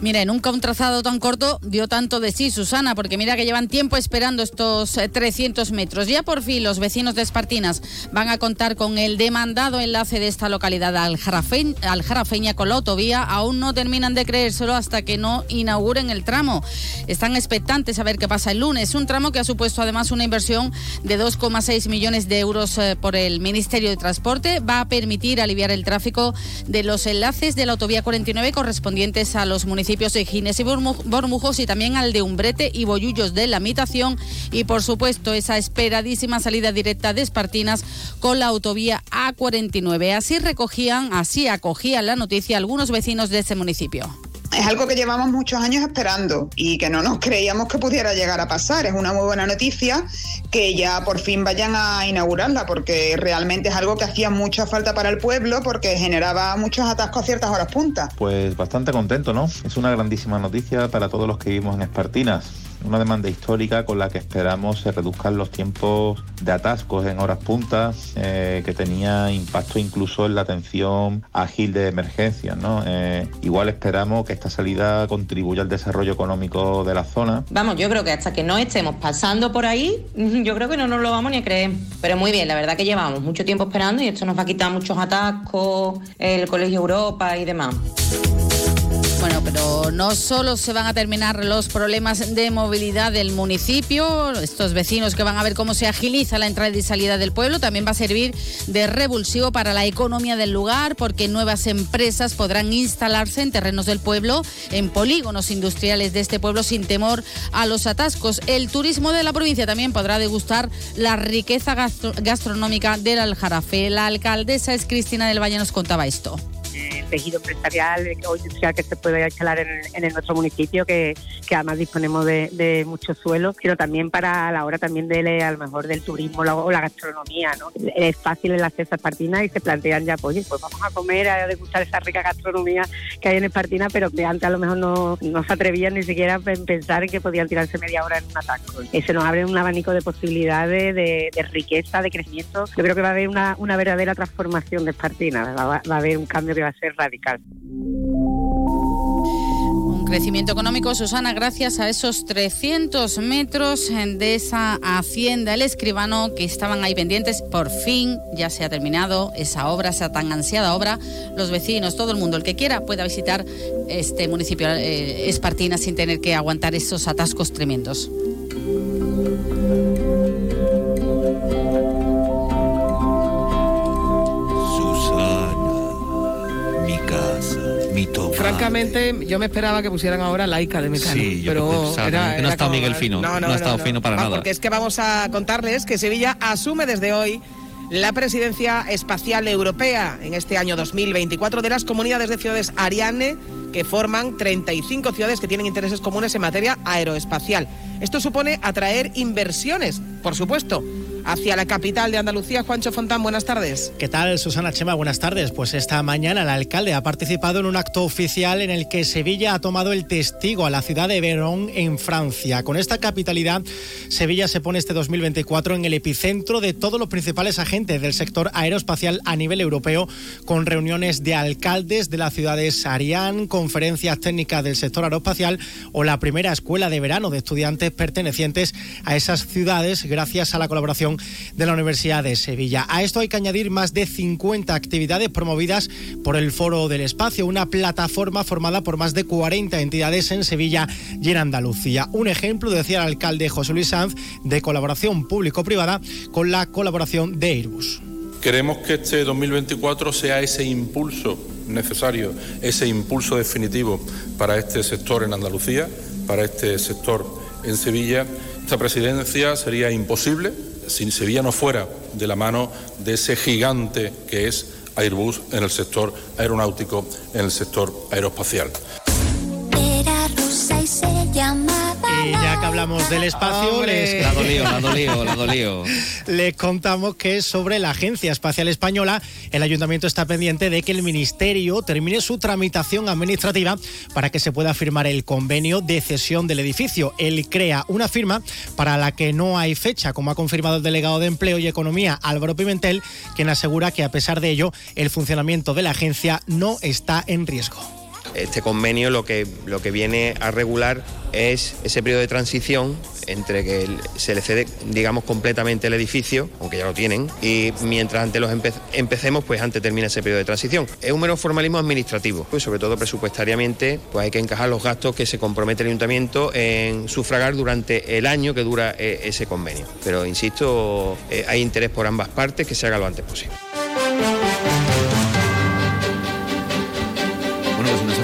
Mire, nunca un trazado tan corto dio tanto de sí, Susana, porque mira que llevan tiempo esperando estos 300 eh, metros. Ya por fin los vecinos de Espartinas van a contar con el demandado enlace de esta localidad al, Jarafeña con la autovía. Aún no terminan de creérselo hasta que no inauguren el tramo. Están expectantes a ver qué pasa el lunes. Un tramo que ha supuesto además una inversión de 2,6 millones de euros eh, por el Ministerio de Transporte. Va a permitir aliviar el tráfico de los enlaces de la autovía 49 correspondientes a los municipios de Gines y Bormujos y también al de Umbrete y Boyullos de la Mitación y por supuesto esa esperadísima salida directa de Espartinas con la autovía A49. Así recogían, así acogían la noticia algunos vecinos de ese municipio es algo que llevamos muchos años esperando y que no nos creíamos que pudiera llegar a pasar. Es una muy buena noticia que ya por fin vayan a inaugurarla porque realmente es algo que hacía mucha falta para el pueblo porque generaba muchos atascos a ciertas horas puntas. Pues bastante contento, ¿no? Es una grandísima noticia para todos los que vivimos en Espartinas una demanda histórica con la que esperamos se reduzcan los tiempos de atascos en horas puntas, eh, que tenía impacto incluso en la atención ágil de emergencias. ¿no? Eh, igual esperamos que esta salida contribuya al desarrollo económico de la zona. Vamos, yo creo que hasta que no estemos pasando por ahí, yo creo que no nos lo vamos ni a creer. Pero muy bien, la verdad que llevamos mucho tiempo esperando y esto nos va a quitar muchos atascos, el Colegio Europa y demás. Bueno, pero no solo se van a terminar los problemas de movilidad del municipio, estos vecinos que van a ver cómo se agiliza la entrada y salida del pueblo, también va a servir de revulsivo para la economía del lugar, porque nuevas empresas podrán instalarse en terrenos del pueblo, en polígonos industriales de este pueblo, sin temor a los atascos. El turismo de la provincia también podrá degustar la riqueza gastronómica del Aljarafe. La alcaldesa es Cristina del Valle, nos contaba esto tejido empresarial o industrial que se puede instalar en, nuestro municipio, que, además disponemos de, de, mucho suelo, pero también para la hora también de, a lo mejor del turismo o la gastronomía. ¿no? Es fácil el acceso a Espartina y se plantean ya, pues, pues vamos a comer, a degustar esa rica gastronomía que hay en Espartina, pero antes a lo mejor no, no se atrevían ni siquiera a pensar en que podían tirarse media hora en un atasco. Y se nos abre un abanico de posibilidades, de, riqueza, de crecimiento. Yo creo que va a haber una, una verdadera transformación de Espartina, va, va a haber un cambio que va a ser radical. Un crecimiento económico, Susana, gracias a esos 300 metros de esa hacienda El Escribano que estaban ahí pendientes. Por fin ya se ha terminado esa obra, esa tan ansiada obra. Los vecinos, todo el mundo, el que quiera, pueda visitar este municipio eh, Espartina sin tener que aguantar esos atascos tremendos. Francamente, yo me esperaba que pusieran ahora laica de Mecano. Sí, pero era- no ha estado como- Miguel fino, no ha estado fino para Ah, nada. Porque es que vamos a contarles que Sevilla asume desde hoy la presidencia espacial europea en este año 2024 de las comunidades de ciudades Ariane que forman 35 ciudades que tienen intereses comunes en materia aeroespacial. Esto supone atraer inversiones, por supuesto, hacia la capital de Andalucía. Juancho Fontán, buenas tardes. ¿Qué tal, Susana Chema? Buenas tardes. Pues esta mañana el alcalde ha participado en un acto oficial en el que Sevilla ha tomado el testigo a la ciudad de Verón en Francia. Con esta capitalidad, Sevilla se pone este 2024 en el epicentro de todos los principales agentes del sector aeroespacial a nivel europeo, con reuniones de alcaldes de las ciudades Ariane, conferencias técnicas del sector aeroespacial o la primera escuela de verano de estudiantes pertenecientes a esas ciudades gracias a la colaboración de la Universidad de Sevilla. A esto hay que añadir más de 50 actividades promovidas por el Foro del Espacio, una plataforma formada por más de 40 entidades en Sevilla y en Andalucía. Un ejemplo, decía el alcalde José Luis Sanz, de colaboración público-privada con la colaboración de Airbus. Queremos que este 2024 sea ese impulso necesario, ese impulso definitivo para este sector en Andalucía, para este sector en Sevilla. Esta presidencia sería imposible si Sevilla no fuera de la mano de ese gigante que es Airbus en el sector aeronáutico, en el sector aeroespacial. Hablamos del espacio, les... La la la dolió. Les contamos que sobre la Agencia Espacial Española, el Ayuntamiento está pendiente de que el Ministerio termine su tramitación administrativa para que se pueda firmar el convenio de cesión del edificio. Él crea una firma para la que no hay fecha, como ha confirmado el delegado de Empleo y Economía, Álvaro Pimentel, quien asegura que a pesar de ello, el funcionamiento de la agencia no está en riesgo. Este convenio lo que, lo que viene a regular es ese periodo de transición entre que se le cede, digamos, completamente el edificio, aunque ya lo tienen, y mientras antes los empe- empecemos, pues antes termina ese periodo de transición. Es un mero formalismo administrativo, pues sobre todo presupuestariamente, pues hay que encajar los gastos que se compromete el ayuntamiento en sufragar durante el año que dura eh, ese convenio. Pero, insisto, eh, hay interés por ambas partes que se haga lo antes posible.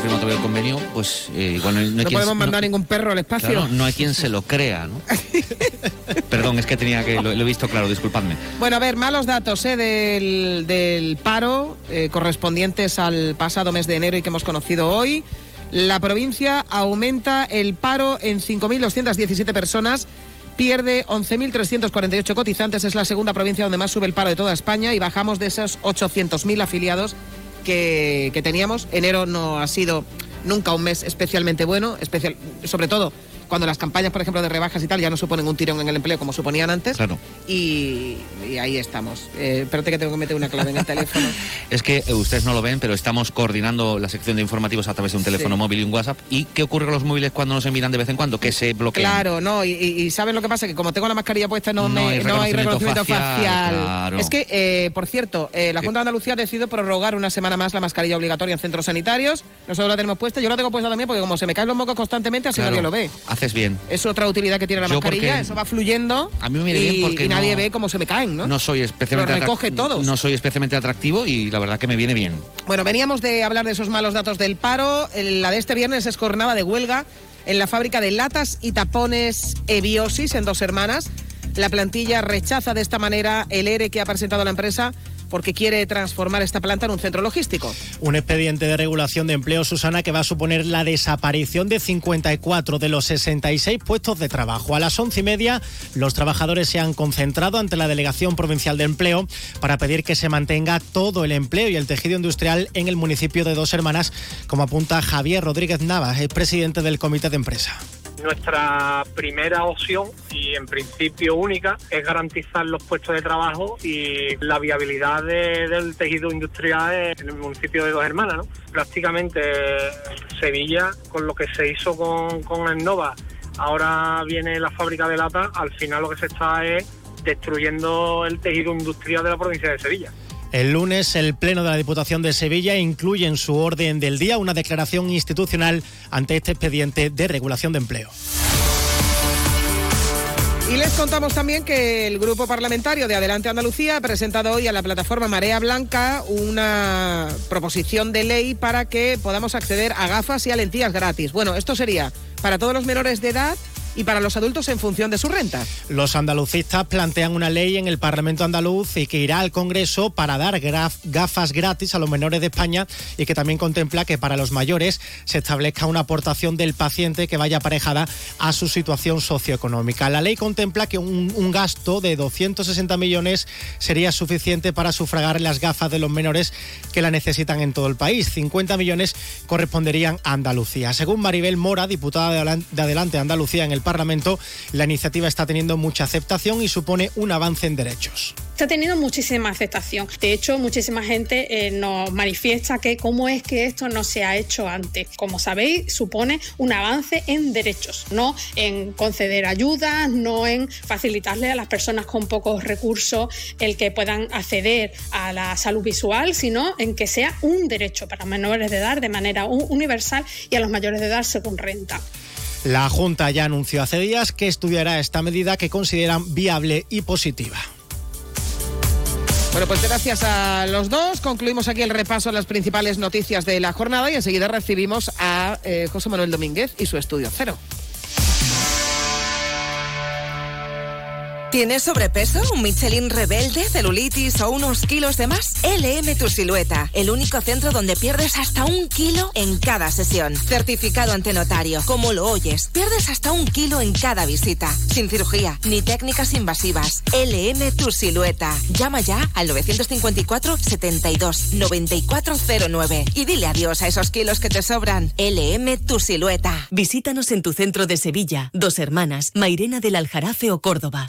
No todavía el convenio, pues eh, igual no, hay- no hay No quien- podemos no- mandar ningún perro al espacio. Claro, no hay quien se lo crea, ¿no? Perdón, es que tenía que. Lo, lo he visto claro, disculpadme. Bueno, a ver, malos datos ¿eh? del, del paro eh, correspondientes al pasado mes de enero y que hemos conocido hoy. La provincia aumenta el paro en 5.217 personas, pierde 11.348 cotizantes, es la segunda provincia donde más sube el paro de toda España y bajamos de esos 800.000 afiliados que, que teníamos. Enero no ha sido nunca un mes especialmente bueno, especial, sobre todo cuando las campañas, por ejemplo, de rebajas y tal ya no suponen un tirón en el empleo como suponían antes. Claro. Y, y ahí estamos. Eh, espérate que tengo que meter una clave en el teléfono. Es que eh, ustedes no lo ven, pero estamos coordinando la sección de informativos a través de un teléfono Sí. móvil y un WhatsApp. ¿Y qué ocurre con los móviles cuando no se miran de vez en cuando? Que se bloquean. Claro, no, y, y- ¿saben lo que pasa? Que como tengo la mascarilla puesta no, No me- hay no hay reconocimiento reconocimiento facial, facial. claro. Es que, eh, por cierto, eh, la Junta de Andalucía ha decidido prorrogar una semana más la mascarilla obligatoria en centros sanitarios. Nosotros la tenemos puesta, yo la tengo puesta también porque como se me caen los mocos constantemente, así Claro. nadie lo ve. Haces bien. Es otra utilidad que tiene la Yo mascarilla, eso va fluyendo A mí me viene y, bien porque y nadie no- ve cómo se me caen, ¿no? No soy especialmente Lo recoge todos. No soy especialmente atractivo y la verdad que me viene bien. Bueno, veníamos de hablar de esos malos datos del paro. La de este viernes es jornada de huelga en la fábrica de latas y tapones Ebiosis en Dos Hermanas. La plantilla rechaza de esta manera el ERE que ha presentado la empresa porque quiere transformar esta planta en un centro logístico. Un expediente de regulación de empleo, Susana, que va a suponer la desaparición de 54 de los 66 puestos de trabajo. A las once y media, los trabajadores se han concentrado ante la Delegación Provincial de Empleo para pedir que se mantenga todo el empleo y el tejido industrial en el municipio de Dos Hermanas, como apunta Javier Rodríguez Navas, el presidente del Comité de Empresa. Nuestra primera opción y en principio única es garantizar los puestos de trabajo y la viabilidad de- del tejido industrial en el municipio de Dos Hermanas. ¿no? Prácticamente Sevilla, con lo que se hizo con, con Innova, ahora viene la fábrica de lata, al final lo que se está es destruyendo el tejido industrial de la provincia de Sevilla. El lunes, el Pleno de la Diputación de Sevilla incluye en su orden del día una declaración institucional ante este expediente de regulación de empleo. Y les contamos también que el grupo parlamentario de Adelante Andalucía ha presentado hoy a la plataforma Marea Blanca una proposición de ley para que podamos acceder a gafas y a lentillas gratis. Bueno, esto sería para todos los menores de edad y para los adultos en función de su renta. Los andalucistas plantean una ley en el Parlamento andaluz y que irá al Congreso para dar gafas gratis a los menores de España y que también contempla que para los mayores se establezca una aportación del paciente que vaya aparejada a su situación socioeconómica. La ley contempla que un, gasto de 260 millones sería suficiente para sufragar las gafas de los menores que la necesitan en todo el país. 50 millones corresponderían a Andalucía. Según Maribel Mora, diputada de Adelante Andalucía en el Parlamento, la iniciativa está teniendo mucha aceptación y supone un avance en derechos. Está teniendo muchísima aceptación. De hecho, muchísima gente eh, nos manifiesta que cómo es que esto no se ha hecho antes. Como sabéis, supone un avance en derechos, no en conceder ayudas, no en facilitarle a las personas con pocos recursos el que puedan acceder a la salud visual, sino en que sea un derecho para menores de edad de manera universal y a los mayores de edad según renta. La Junta ya anunció hace días que estudiará esta medida que consideran viable y positiva. Bueno, pues gracias a los dos. Concluimos aquí el repaso de las principales noticias de la jornada y enseguida recibimos a eh, José Manuel Domínguez y su estudio cero. ¿Tienes sobrepeso, un Michelin rebelde, celulitis o unos kilos de más? LM Tu Silueta, el único centro donde pierdes hasta un kilo en cada sesión. Certificado ante notario, como lo oyes, pierdes hasta un kilo en cada visita. Sin cirugía, ni técnicas invasivas. LM Tu Silueta. Llama ya al 954 72 9409 y dile adiós a esos kilos que te sobran. LM Tu Silueta. Visítanos en tu centro de Sevilla, Dos Hermanas, Mairena del Aljarafe o Córdoba.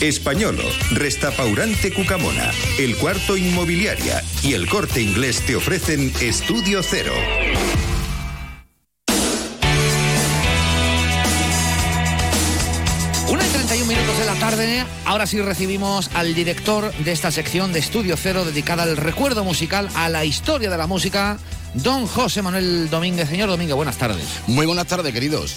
Españolo, Restapaurante Cucamona, El Cuarto Inmobiliaria y El Corte Inglés te ofrecen Estudio Cero. Una y 31 minutos de la tarde, ahora sí recibimos al director de esta sección de Estudio Cero dedicada al recuerdo musical, a la historia de la música, don José Manuel Domínguez. Señor Domínguez, buenas tardes. Muy buenas tardes, queridos.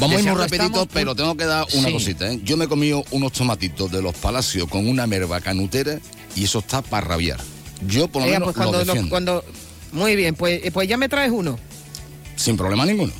Vamos a ir muy rapidito, pero tengo que dar una cosita. ¿eh? Yo me he comido unos tomatitos de los palacios con una merva canutera y eso está para rabiar. Yo por lo Oiga, menos pues cuando, lo cuando- Muy bien, pues, pues ya me traes uno. Sin problema ninguno.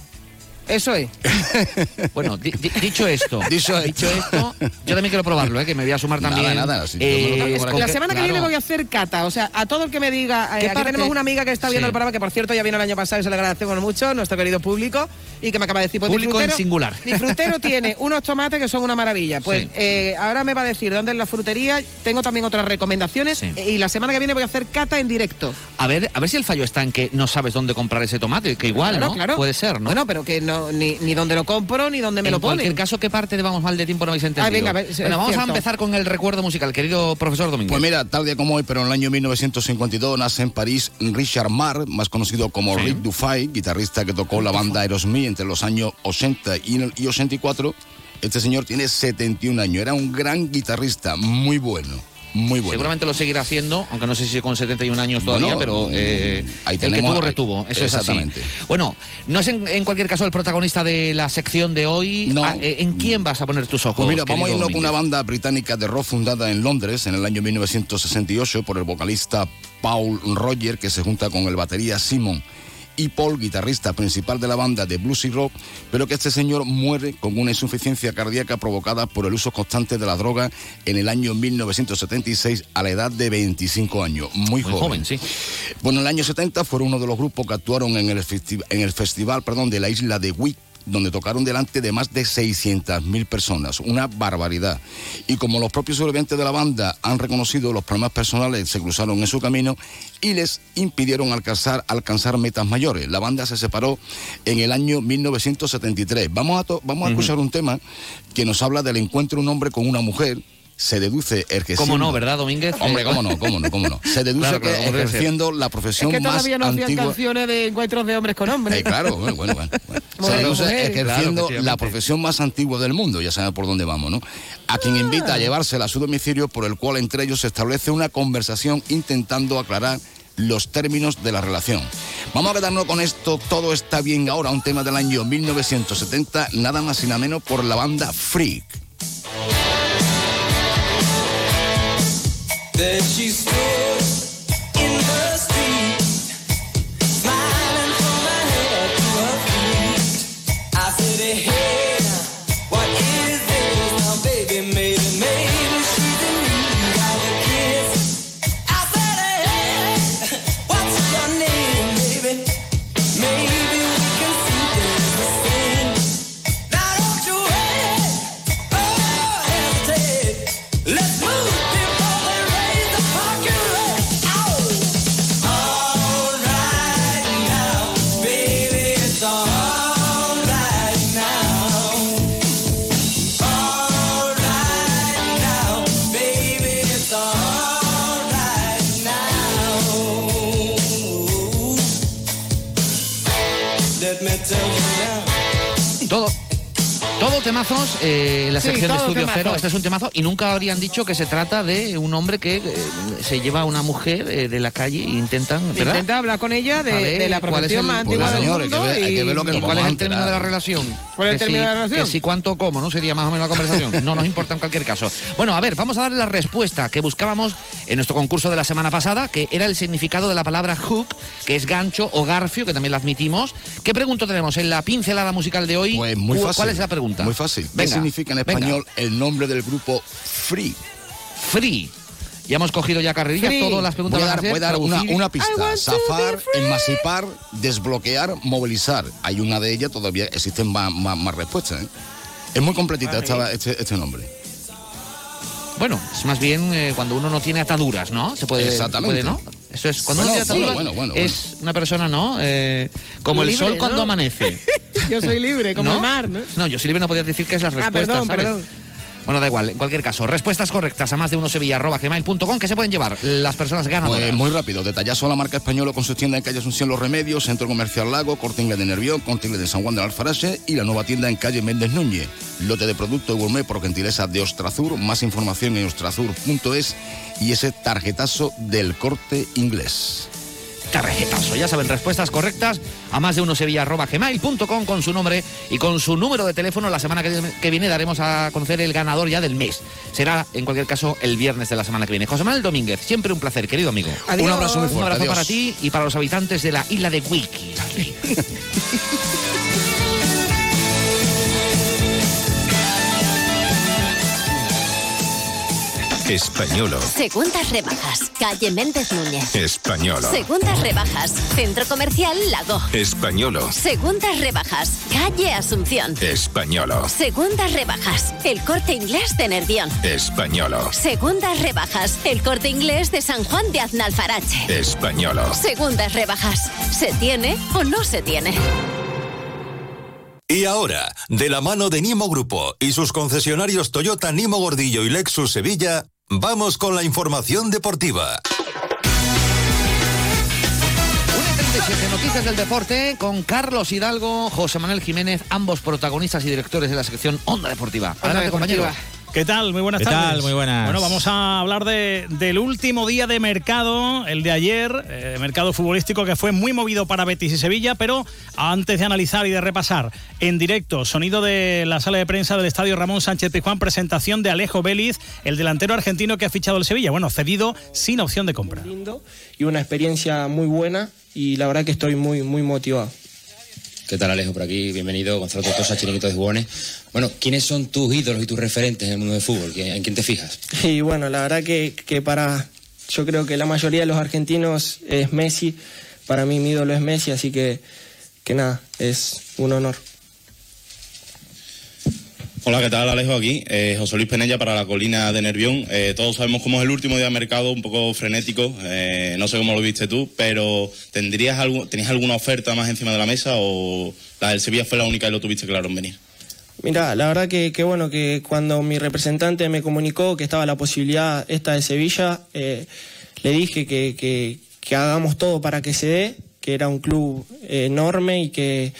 Eso es. Bueno, di- di- dicho esto, dicho, esto, yo también quiero probarlo, ¿eh? que me voy a sumar también. nada, si eh. La semana que claro. viene voy a hacer cata. O sea, a todo el que me diga. eh, tenemos una amiga que está viendo Sí. el programa, que por cierto ya vino el año pasado y se le agradecemos mucho, nuestro querido público, y que me acaba de decir: pues Público en singular. Disfrutero tiene unos tomates que son una maravilla. Pues Sí. eh, ahora me va a decir dónde es la frutería. Tengo también otras recomendaciones. eh, Y la semana que viene voy a hacer cata en directo. A ver, a ver si el fallo está en que no sabes dónde comprar ese tomate, que igual, Claro, ¿no? claro. Puede ser, ¿no? Bueno, pero que no, ni, ni dónde lo compro, ni dónde me en lo cualquier ponen. caso, ¿qué parte de Vamos Mal de Tiempo no habéis entendido? Ah, venga, a ver, Bueno, vamos a empezar con el recuerdo musical, querido profesor Domínguez. Pues mira, tal día como hoy, pero en el año 1952 nace en París Richard Marr, más conocido como Rick Dufay, guitarrista que tocó la banda Aerosmith entre los años 80 y y 84. Este señor tiene 71 años, era un gran guitarrista, muy bueno, muy bueno. Seguramente lo seguirá haciendo, aunque no sé si con 71 años todavía, Bueno, pero eh, ahí el que tuvo retuvo, eso Exactamente. es así. Bueno, no es en, en cualquier caso el protagonista de la sección de hoy. No. Ah, eh, ¿En quién vas a poner tus ojos? Pues mira, vamos a irnos con una banda británica de rock fundada en Londres en el año 1968 por el vocalista Paul Roger, que se junta con el batería Simon y Paul, guitarrista principal de la banda de blues y rock, pero que este señor muere con una insuficiencia cardíaca provocada por el uso constante de la droga en el año 1976 a la edad de 25 años, muy, Muy joven, sí. Bueno, en el año 70 fueron uno de los grupos que actuaron en el, en el festival perdón, de la isla de Wick donde tocaron delante de más de 600.000 personas, una barbaridad. Y como los propios sobrevivientes de la banda han reconocido los problemas personales se cruzaron en su camino y les impidieron alcanzar, alcanzar metas mayores. La banda se separó en el año 1973. Vamos a, vamos a escuchar un tema que nos habla del encuentro de un hombre con una mujer. Se deduce el que ¿Cómo no, verdad, Domínguez? Hombre, cómo no, cómo no, cómo no. Se deduce Claro, que ejerciendo la Es profesión que más todavía no hacían antigua. canciones de encuentros de hombres con hombres. Eh, claro, bueno, bueno, bueno. Se deduce ejerciendo Claro, la profesión más antigua del mundo, ya saben por dónde vamos, ¿no? A quien invita a llevársela a su domicilio, por el cual entre ellos se establece una conversación intentando aclarar los términos de la relación. Vamos a quedarnos con esto, todo está bien ahora, un tema del año 1970, nada más y nada menos por la banda Freak. that she still Temazos, eh, la Sí, sección de Estudio. Cero. Este es un temazo y nunca habrían dicho que se trata de un hombre que eh, se lleva a una mujer eh, de la calle e intentan, ¿verdad? Intenta hablar con ella de, ver, de la ¿cuál es profesión más antigua del mundo. hay que ver- hay y- que ver lo que ¿Cuál es el término de la relación? ¿Cuál es el término si- de la relación? Que si cuánto cómo, ¿no? Sería más o menos la conversación. No nos importa en cualquier caso. Bueno, a ver, vamos a darle la respuesta que buscábamos en nuestro concurso de la semana pasada, que era el significado de la palabra hook, que es gancho o garfio, que también la admitimos. ¿Qué pregunta tenemos en la pincelada musical de hoy? Pues muy ¿Cu- fácil. ¿Cuál es la pregunta? Muy fácil. ¿Qué Venga, significa en venga. español el nombre del grupo Free? Free. Ya hemos cogido ya carrerilla, Free. todas las preguntas Voy a dar, voy a dar una, una pista. Zafar, emancipar, desbloquear, movilizar. Hay una de ellas, todavía existen más, más- más respuestas. ¿eh? Es muy completita esta- este, este nombre. Bueno, es más bien eh, cuando uno no tiene ataduras, ¿no? Se puede, Exactamente. se puede, ¿no? Eso es, cuando Bueno, uno tiene bueno, bueno, bueno, es una persona, ¿no? Eh, como el Libre, sol cuando ¿no? amanece. Yo soy libre, como ¿No? el mar, ¿no? No, yo sí libre no podía decir que es las Ah, respuestas, perdón, ¿sabes? perdón. Bueno, da igual, en cualquier caso, respuestas correctas a más de uno sevilla.gmail.com que se pueden llevar las personas ganadoras. Pues muy rápido, detallazo a la marca española con sus tiendas en calle Asunción Los Remedios, Centro Comercial Lago, Corte Inglés de Nervión, Corte Inglés de San Juan del Alfarache y la nueva tienda en calle Méndez Núñez. Lote de producto gourmet por gentileza de Ostrazur, más información en ostrazur.es y ese tarjetazo del corte inglés. Tarjetazo. Ya saben, respuestas correctas a más de uno sevilla.gmail.com con su nombre y con su número de teléfono. La semana que, viene daremos a conocer el ganador ya del mes. Será, en cualquier caso, el viernes de la semana que viene. José Manuel Domínguez, siempre un placer, querido amigo. Adiós. Un abrazo muy Un abrazo adiós. para ti y para los habitantes de la isla de Wiki. Españolo. Segundas rebajas. Calle Méndez Núñez. Españolo. Segundas rebajas. Centro Comercial Lago. Españolo. Segundas rebajas. Calle Asunción. Españolo. Segundas rebajas. El corte inglés de Nervión. Españolo. Segundas rebajas. El corte inglés de San Juan de Aznalfarache. Españolo. Segundas rebajas. ¿Se tiene o no se tiene? Y ahora, de la mano de Nimo Grupo y sus concesionarios Toyota Nimo Gordillo y Lexus Sevilla, vamos con la información deportiva. 37 noticias del deporte con Carlos Hidalgo, José Manuel Jiménez, ambos protagonistas y directores de la sección Onda Deportiva. Adelante, compañero. ¿Qué tal? Muy buenas ¿Qué tardes. tal? Muy buenas. Bueno, vamos a hablar de- del último día de mercado, el de ayer, eh, mercado futbolístico que fue muy movido para Betis y Sevilla, pero antes de analizar y de repasar en directo, sonido de la sala de prensa del Estadio Ramón Sánchez Pizjuán, presentación de Alejo Vélez, el delantero argentino que ha fichado el Sevilla, bueno, cedido sin opción de compra. lindo y una experiencia muy buena y la verdad que estoy muy, muy motivado. ¿Qué tal Alejo por aquí? Bienvenido, Gonzalo Tortosa, Chiringuito de. Bueno, ¿quiénes son tus ídolos y tus referentes en el mundo del fútbol? ¿Quién- ¿En quién te fijas? Y bueno, la verdad que, que para, yo creo que la mayoría de los argentinos es Messi, para mí mi ídolo es Messi, así que, que nada, es un honor. Hola, ¿qué tal? Alejo aquí. Eh, José Luis Penella para la colina de Nervión. Eh, todos sabemos cómo es el último día de mercado, un poco frenético. Eh, no sé cómo lo viste tú, pero ¿tendrías algo, ¿tenías alguna oferta más encima de la mesa o la del Sevilla fue la única y lo tuviste claro en venir? Mira, la verdad que, que bueno, que cuando mi representante me comunicó que estaba la posibilidad esta de Sevilla, eh, le dije que, que, que hagamos todo para que se dé, que era un club enorme y que,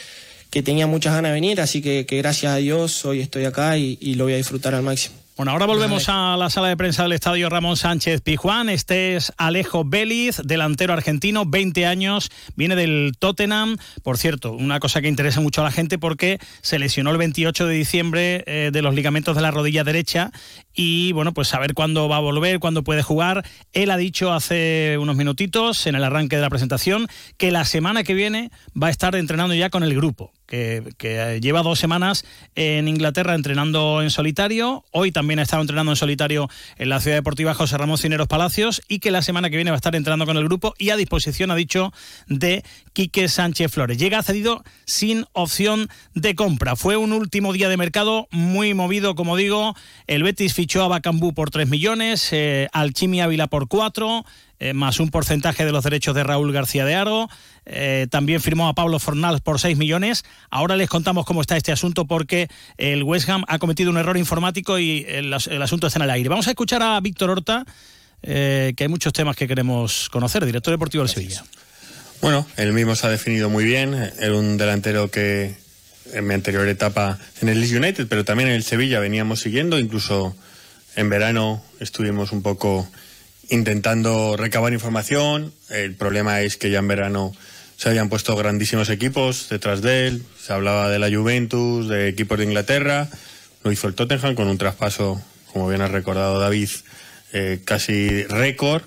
que tenía muchas ganas de venir, así que, que gracias a Dios hoy estoy acá y, y lo voy a disfrutar al máximo. Bueno, ahora volvemos a la sala de prensa del estadio Ramón Sánchez Pijuán. Este es Alejo Béliz, delantero argentino, 20 años, viene del Tottenham. Por cierto, una cosa que interesa mucho a la gente porque se lesionó el 28 de diciembre eh, de los ligamentos de la rodilla derecha y bueno, pues saber cuándo va a volver, cuándo puede jugar. Él ha dicho hace unos minutitos en el arranque de la presentación que la semana que viene va a estar entrenando ya con el grupo. Que, que, lleva dos semanas en Inglaterra entrenando en solitario. Hoy también ha estado entrenando en solitario en la Ciudad Deportiva José Ramón Cineros Palacios y que la semana que viene va a estar entrenando con el grupo y a disposición, ha dicho, de Quique Sánchez Flores. Llega cedido sin opción de compra. Fue un último día de mercado muy movido, como digo. El Betis fichó a Bacambú por 3 millones, eh, al Chimi Ávila por 4, eh, más un porcentaje de los derechos de Raúl García de Aro. Eh, también firmó a Pablo Fornal por 6 millones. Ahora les contamos cómo está este asunto porque el West Ham ha cometido un error informático y el, el asunto está en el aire. Vamos a escuchar a Víctor Horta, eh, que hay muchos temas que queremos conocer, director deportivo del Sevilla. Bueno, él mismo se ha definido muy bien. Era un delantero que en mi anterior etapa en el Leeds United, pero también en el Sevilla veníamos siguiendo. Incluso en verano estuvimos un poco intentando recabar información. El problema es que ya en verano se habían puesto grandísimos equipos detrás de él. Se hablaba de la Juventus, de equipos de Inglaterra. Lo hizo el Tottenham con un traspaso, como bien ha recordado David, eh, casi récord.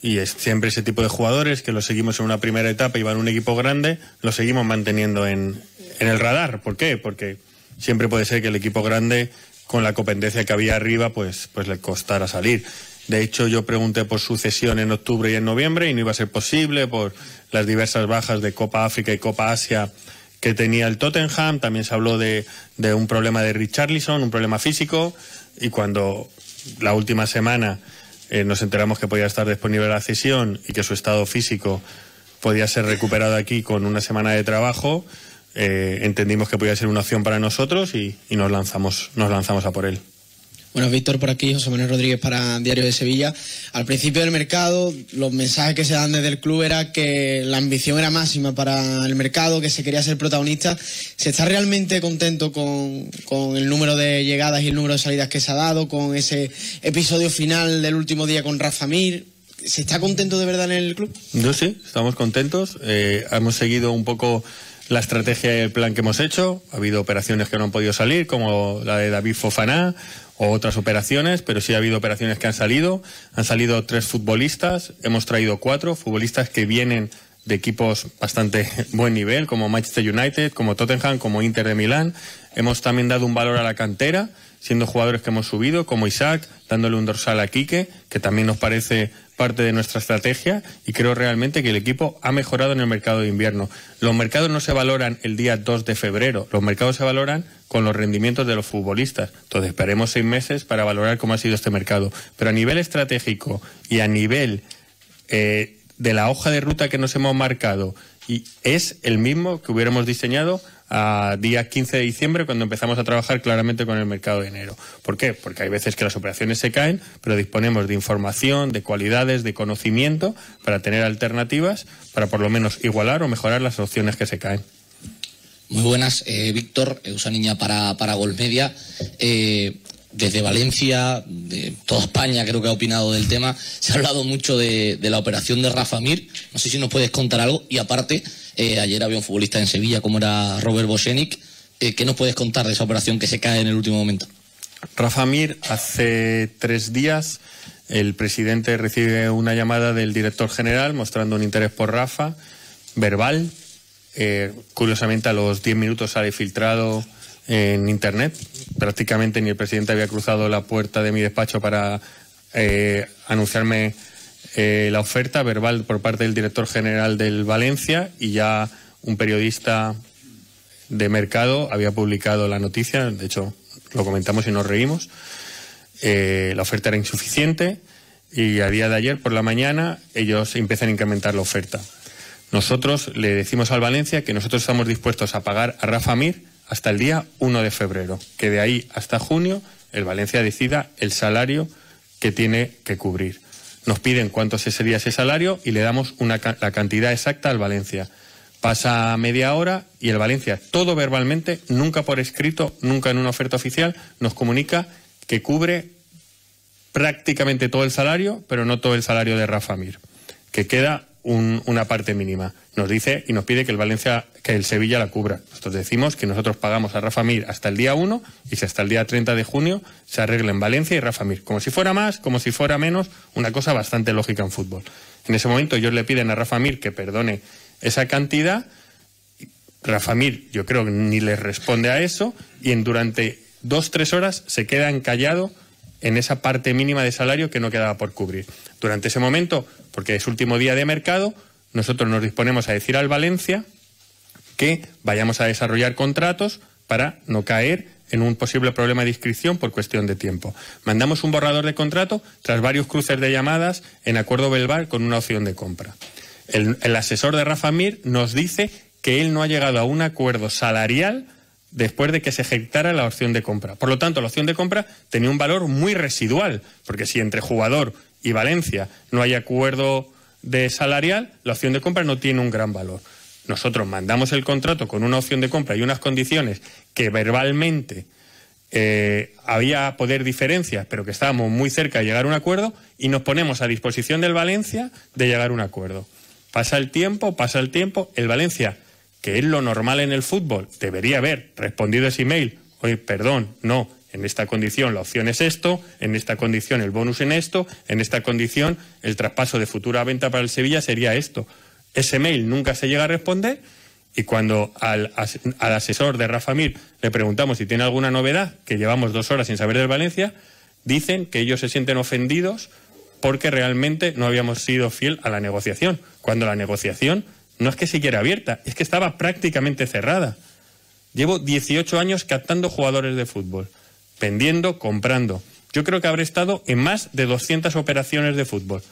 Y es siempre ese tipo de jugadores que los seguimos en una primera etapa y van a un equipo grande, los seguimos manteniendo en, el radar. ¿Por qué? Porque siempre puede ser que el equipo grande, con la competencia que había arriba, pues, pues le costara salir. De hecho, yo pregunté por sucesión en octubre y en noviembre y no iba a ser posible por las diversas bajas de Copa África y Copa Asia que tenía el Tottenham. También se habló de, un problema de Richarlison, un problema físico. Y cuando la última semana eh, nos enteramos que podía estar disponible la cesión y que su estado físico podía ser recuperado aquí con una semana de trabajo, eh, entendimos que podía ser una opción para nosotros y, y nos lanzamos, nos lanzamos a por él. Bueno, Víctor por aquí, José Manuel Rodríguez para Diario de Sevilla. Al principio del mercado, los mensajes que se dan desde el club era que la ambición era máxima para el mercado, que se quería ser protagonista. ¿Se está realmente contento con, con el número de llegadas y el número de salidas que se ha dado, con ese episodio final del último día con Rafa Mir? ¿Se está contento de verdad en el club? Yo sí, estamos contentos. Eh, hemos seguido un poco la estrategia y el plan que hemos hecho. Ha habido operaciones que no han podido salir, como la de David Fofaná o otras operaciones, pero sí ha habido operaciones que han salido. Han salido tres futbolistas, hemos traído cuatro futbolistas que vienen de equipos bastante buen nivel, como Manchester United, como Tottenham, como Inter de Milán. Hemos también dado un valor a la cantera, siendo jugadores que hemos subido, como Isaac, dándole un dorsal a Quique, que también nos parece parte de nuestra estrategia y creo realmente que el equipo ha mejorado en el mercado de invierno. Los mercados no se valoran el día 2 de febrero, los mercados se valoran con los rendimientos de los futbolistas. Entonces esperemos seis meses para valorar cómo ha sido este mercado. Pero a nivel estratégico y a nivel eh, de la hoja de ruta que nos hemos marcado, y es el mismo que hubiéramos diseñado a día 15 de diciembre cuando empezamos a trabajar claramente con el mercado de enero. ¿Por qué? Porque hay veces que las operaciones se caen, pero disponemos de información, de cualidades, de conocimiento para tener alternativas para por lo menos igualar o mejorar las opciones que se caen. Muy buenas, eh, Víctor, Usa Niña para, para Golmedia. Eh, desde Valencia, de toda España creo que ha opinado del tema. Se ha hablado mucho de, de la operación de Rafa Mir. No sé si nos puedes contar algo. Y aparte, eh, ayer había un futbolista en Sevilla como era Robert Bosenic. Eh, ¿Qué nos puedes contar de esa operación que se cae en el último momento? Rafa Mir, hace tres días el presidente recibe una llamada del director general mostrando un interés por Rafa, verbal. Eh, curiosamente, a los diez minutos sale filtrado en internet. Prácticamente ni el presidente había cruzado la puerta de mi despacho para eh, anunciarme eh, la oferta verbal por parte del director general del Valencia y ya un periodista de mercado había publicado la noticia. De hecho, lo comentamos y nos reímos. Eh, la oferta era insuficiente y a día de ayer por la mañana ellos empiezan a incrementar la oferta. Nosotros le decimos al Valencia que nosotros estamos dispuestos a pagar a Rafa Mir hasta el día 1 de febrero, que de ahí hasta junio el Valencia decida el salario que tiene que cubrir. Nos piden cuánto sería ese salario y le damos una, la cantidad exacta al Valencia. Pasa media hora y el Valencia, todo verbalmente, nunca por escrito, nunca en una oferta oficial, nos comunica que cubre prácticamente todo el salario, pero no todo el salario de Rafa Mir, que queda un, una parte mínima. Nos dice y nos pide que el Valencia, que el Sevilla la cubra. Nosotros decimos que nosotros pagamos a Rafa Mir hasta el día 1 y si hasta el día 30 de junio se arregla en Valencia y Rafa Mir. Como si fuera más, como si fuera menos, una cosa bastante lógica en fútbol. En ese momento ellos le piden a Rafa Mir que perdone esa cantidad. Rafa Mir, yo creo que ni les responde a eso y en durante dos, tres horas se queda encallado en esa parte mínima de salario que no quedaba por cubrir. Durante ese momento, porque es último día de mercado, nosotros nos disponemos a decir al Valencia que vayamos a desarrollar contratos para no caer en un posible problema de inscripción por cuestión de tiempo. Mandamos un borrador de contrato tras varios cruces de llamadas en acuerdo verbal con una opción de compra. El, asesor de Rafa Mir nos dice que él no ha llegado a un acuerdo salarial después de que se ejecutara la opción de compra. Por lo tanto, la opción de compra tenía un valor muy residual, porque si entre jugador y Valencia no hay acuerdo de salarial, la opción de compra no tiene un gran valor. Nosotros mandamos el contrato con una opción de compra y unas condiciones que verbalmente eh, había poder diferencias, pero que estábamos muy cerca de llegar a un acuerdo y nos ponemos a disposición del Valencia de llegar a un acuerdo. Pasa el tiempo, pasa el tiempo, el Valencia que es lo normal en el fútbol, debería haber respondido ese email, oye, perdón, no, en esta condición la opción es esto, en esta condición el bonus en esto, en esta condición el traspaso de futura venta para el Sevilla sería esto. Ese mail nunca se llega a responder y cuando al, al asesor de Rafa Mir le preguntamos si tiene alguna novedad, que llevamos dos horas sin saber del Valencia, dicen que ellos se sienten ofendidos porque realmente no habíamos sido fiel a la negociación, cuando la negociación no es que siquiera abierta, es que estaba prácticamente cerrada. Llevo 18 años captando jugadores de fútbol, vendiendo, comprando. Yo creo que habré estado en más de 200 operaciones de fútbol.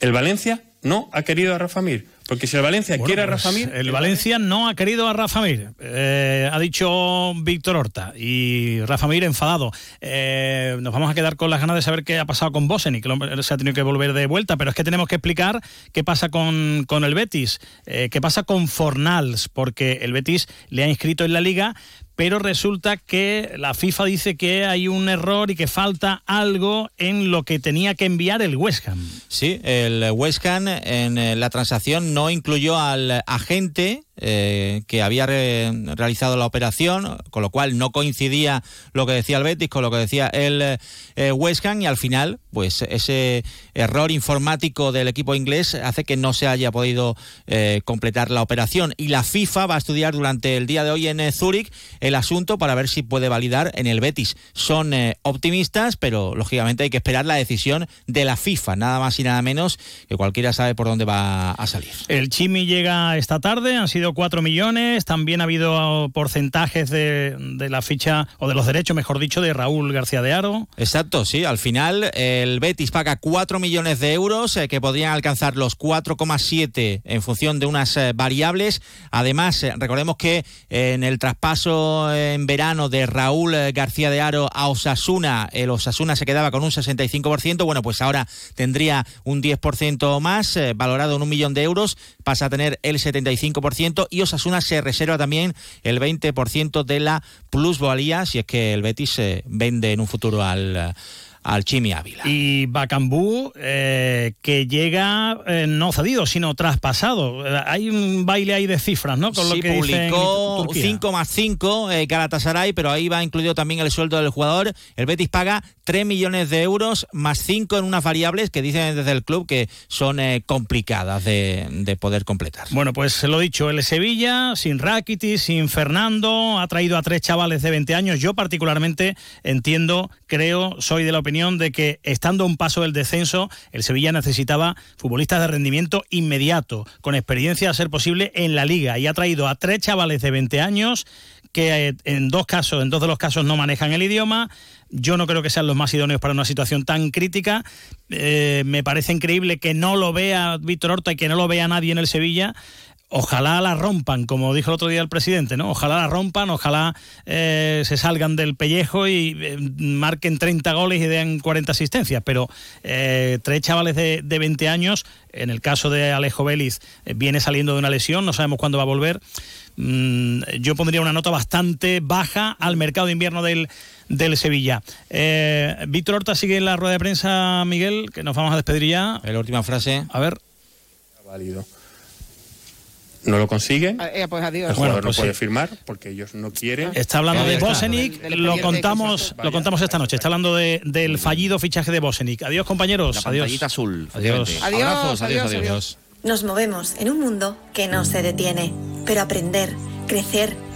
El Valencia no ha querido a Rafa Mir. Porque si el Valencia Bueno, quiere a pues, Rafa Mir. El Valencia no ha querido a Rafa Mir. Eh, ha dicho Víctor Horta. Y Rafa Mir enfadado. Eh, nos vamos a quedar con las ganas de saber qué ha pasado con Bosen y que se ha tenido que volver de vuelta. Pero es que tenemos que explicar qué pasa con, con el Betis. eh, qué pasa con Fornals. Porque el Betis le ha inscrito en la liga. Pero resulta que la FIFA dice que hay un error y que falta algo en lo que tenía que enviar el West Ham. Sí, el West Ham en eh, la transacción no incluyó al agente eh, que había re- realizado la operación, con lo cual no coincidía lo que decía el Betis con lo que decía el eh, West Ham y al final, pues ese error informático del equipo inglés hace que no se haya podido eh, completar la operación y la FIFA va a estudiar durante el día de hoy en Zúrich el asunto para ver si puede validar en el Betis. Son eh, optimistas, pero lógicamente hay que esperar la decisión de la FIFA, nada más y nada menos que cualquiera sabe por dónde va a salir. El Chimi llega esta tarde, han sido 4 millones, también ha habido porcentajes de, de la ficha, o de los derechos, mejor dicho, de Raúl García de Aro. Exacto, sí. Al final el Betis paga 4 millones de euros eh, que podrían alcanzar los 4,7 en función de unas eh, variables. Además, recordemos que en el traspaso eh, en verano de Raúl eh, García de Aro a Osasuna, el Osasuna se quedaba con un 65%. Bueno, pues ahora tendría un 10% más, eh, valorado en un millón de euros, pasa a tener el 75% y Osasuna se reserva también el 20% de la plusvalía si es que el Betis se vende en un futuro al, eh, al Chimi Ávila. Y Bacambú, eh, que llega eh, no cedido, sino traspasado. Eh, hay un baile ahí de cifras, ¿no? Con sí, lo que publicó Turquía. 5 más 5 eh, Galatasaray, pero ahí va incluido también el sueldo del jugador. El Betis paga 3 millones de euros más 5 en unas variables que dicen desde el club que son eh, complicadas de, de poder completar. Bueno, pues lo dicho, el Sevilla, sin Rakitic, sin Fernando, ha traído a tres chavales de 20 años. Yo particularmente entiendo, creo, soy de la opinión de que estando a un paso del descenso, el Sevilla necesitaba futbolistas de rendimiento inmediato, con experiencia a ser posible en la liga. Y ha traído a tres chavales de 20 años que eh, en dos casos, en dos de los casos no manejan el idioma. Yo no creo que sean los más idóneos para una situación tan crítica. Eh, me parece increíble que no lo vea Víctor Horta y que no lo vea nadie en el Sevilla. Ojalá la rompan, como dijo el otro día el presidente, ¿no? Ojalá la rompan, ojalá eh, se salgan del pellejo y eh, marquen 30 goles y den 40 asistencias. Pero eh, tres chavales de, de 20 años, en el caso de Alejo Vélez, eh, viene saliendo de una lesión, no sabemos cuándo va a volver. Mm, yo pondría una nota bastante baja al mercado de invierno del, del Sevilla. Eh, Víctor Horta sigue en la rueda de prensa, Miguel, que nos vamos a despedir ya. La última frase. A ver. Válido. No lo consigue. Ah, eh, pues adiós. El jugador Bueno, pues no puede sí. firmar porque ellos no quieren. Está hablando de. Bosenic, lo contamos, lo contamos esta noche. Está hablando de- del fallido fichaje de Bosenic. Adiós, compañeros. La adiós. azul. Adiós. Adiós, Abrazos, adiós, adiós, adiós. Nos movemos en un mundo que no se detiene, pero aprender, crecer,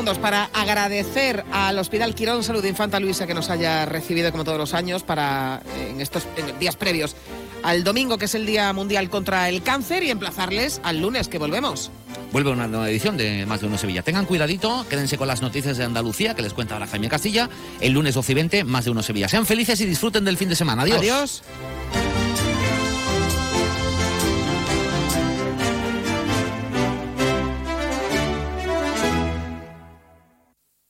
Segundos para agradecer al Hospital Quirón Salud Infanta Luisa que nos haya recibido como todos los años para en estos en días previos al domingo que es el Día Mundial contra el Cáncer y emplazarles al lunes que volvemos. Vuelve una nueva edición de Más de Uno Sevilla. Tengan cuidadito, quédense con las noticias de Andalucía que les cuenta ahora Jaime Castilla. El lunes 12 y 20, Más de Uno Sevilla. Sean felices y disfruten del fin de semana. Adiós. Adiós.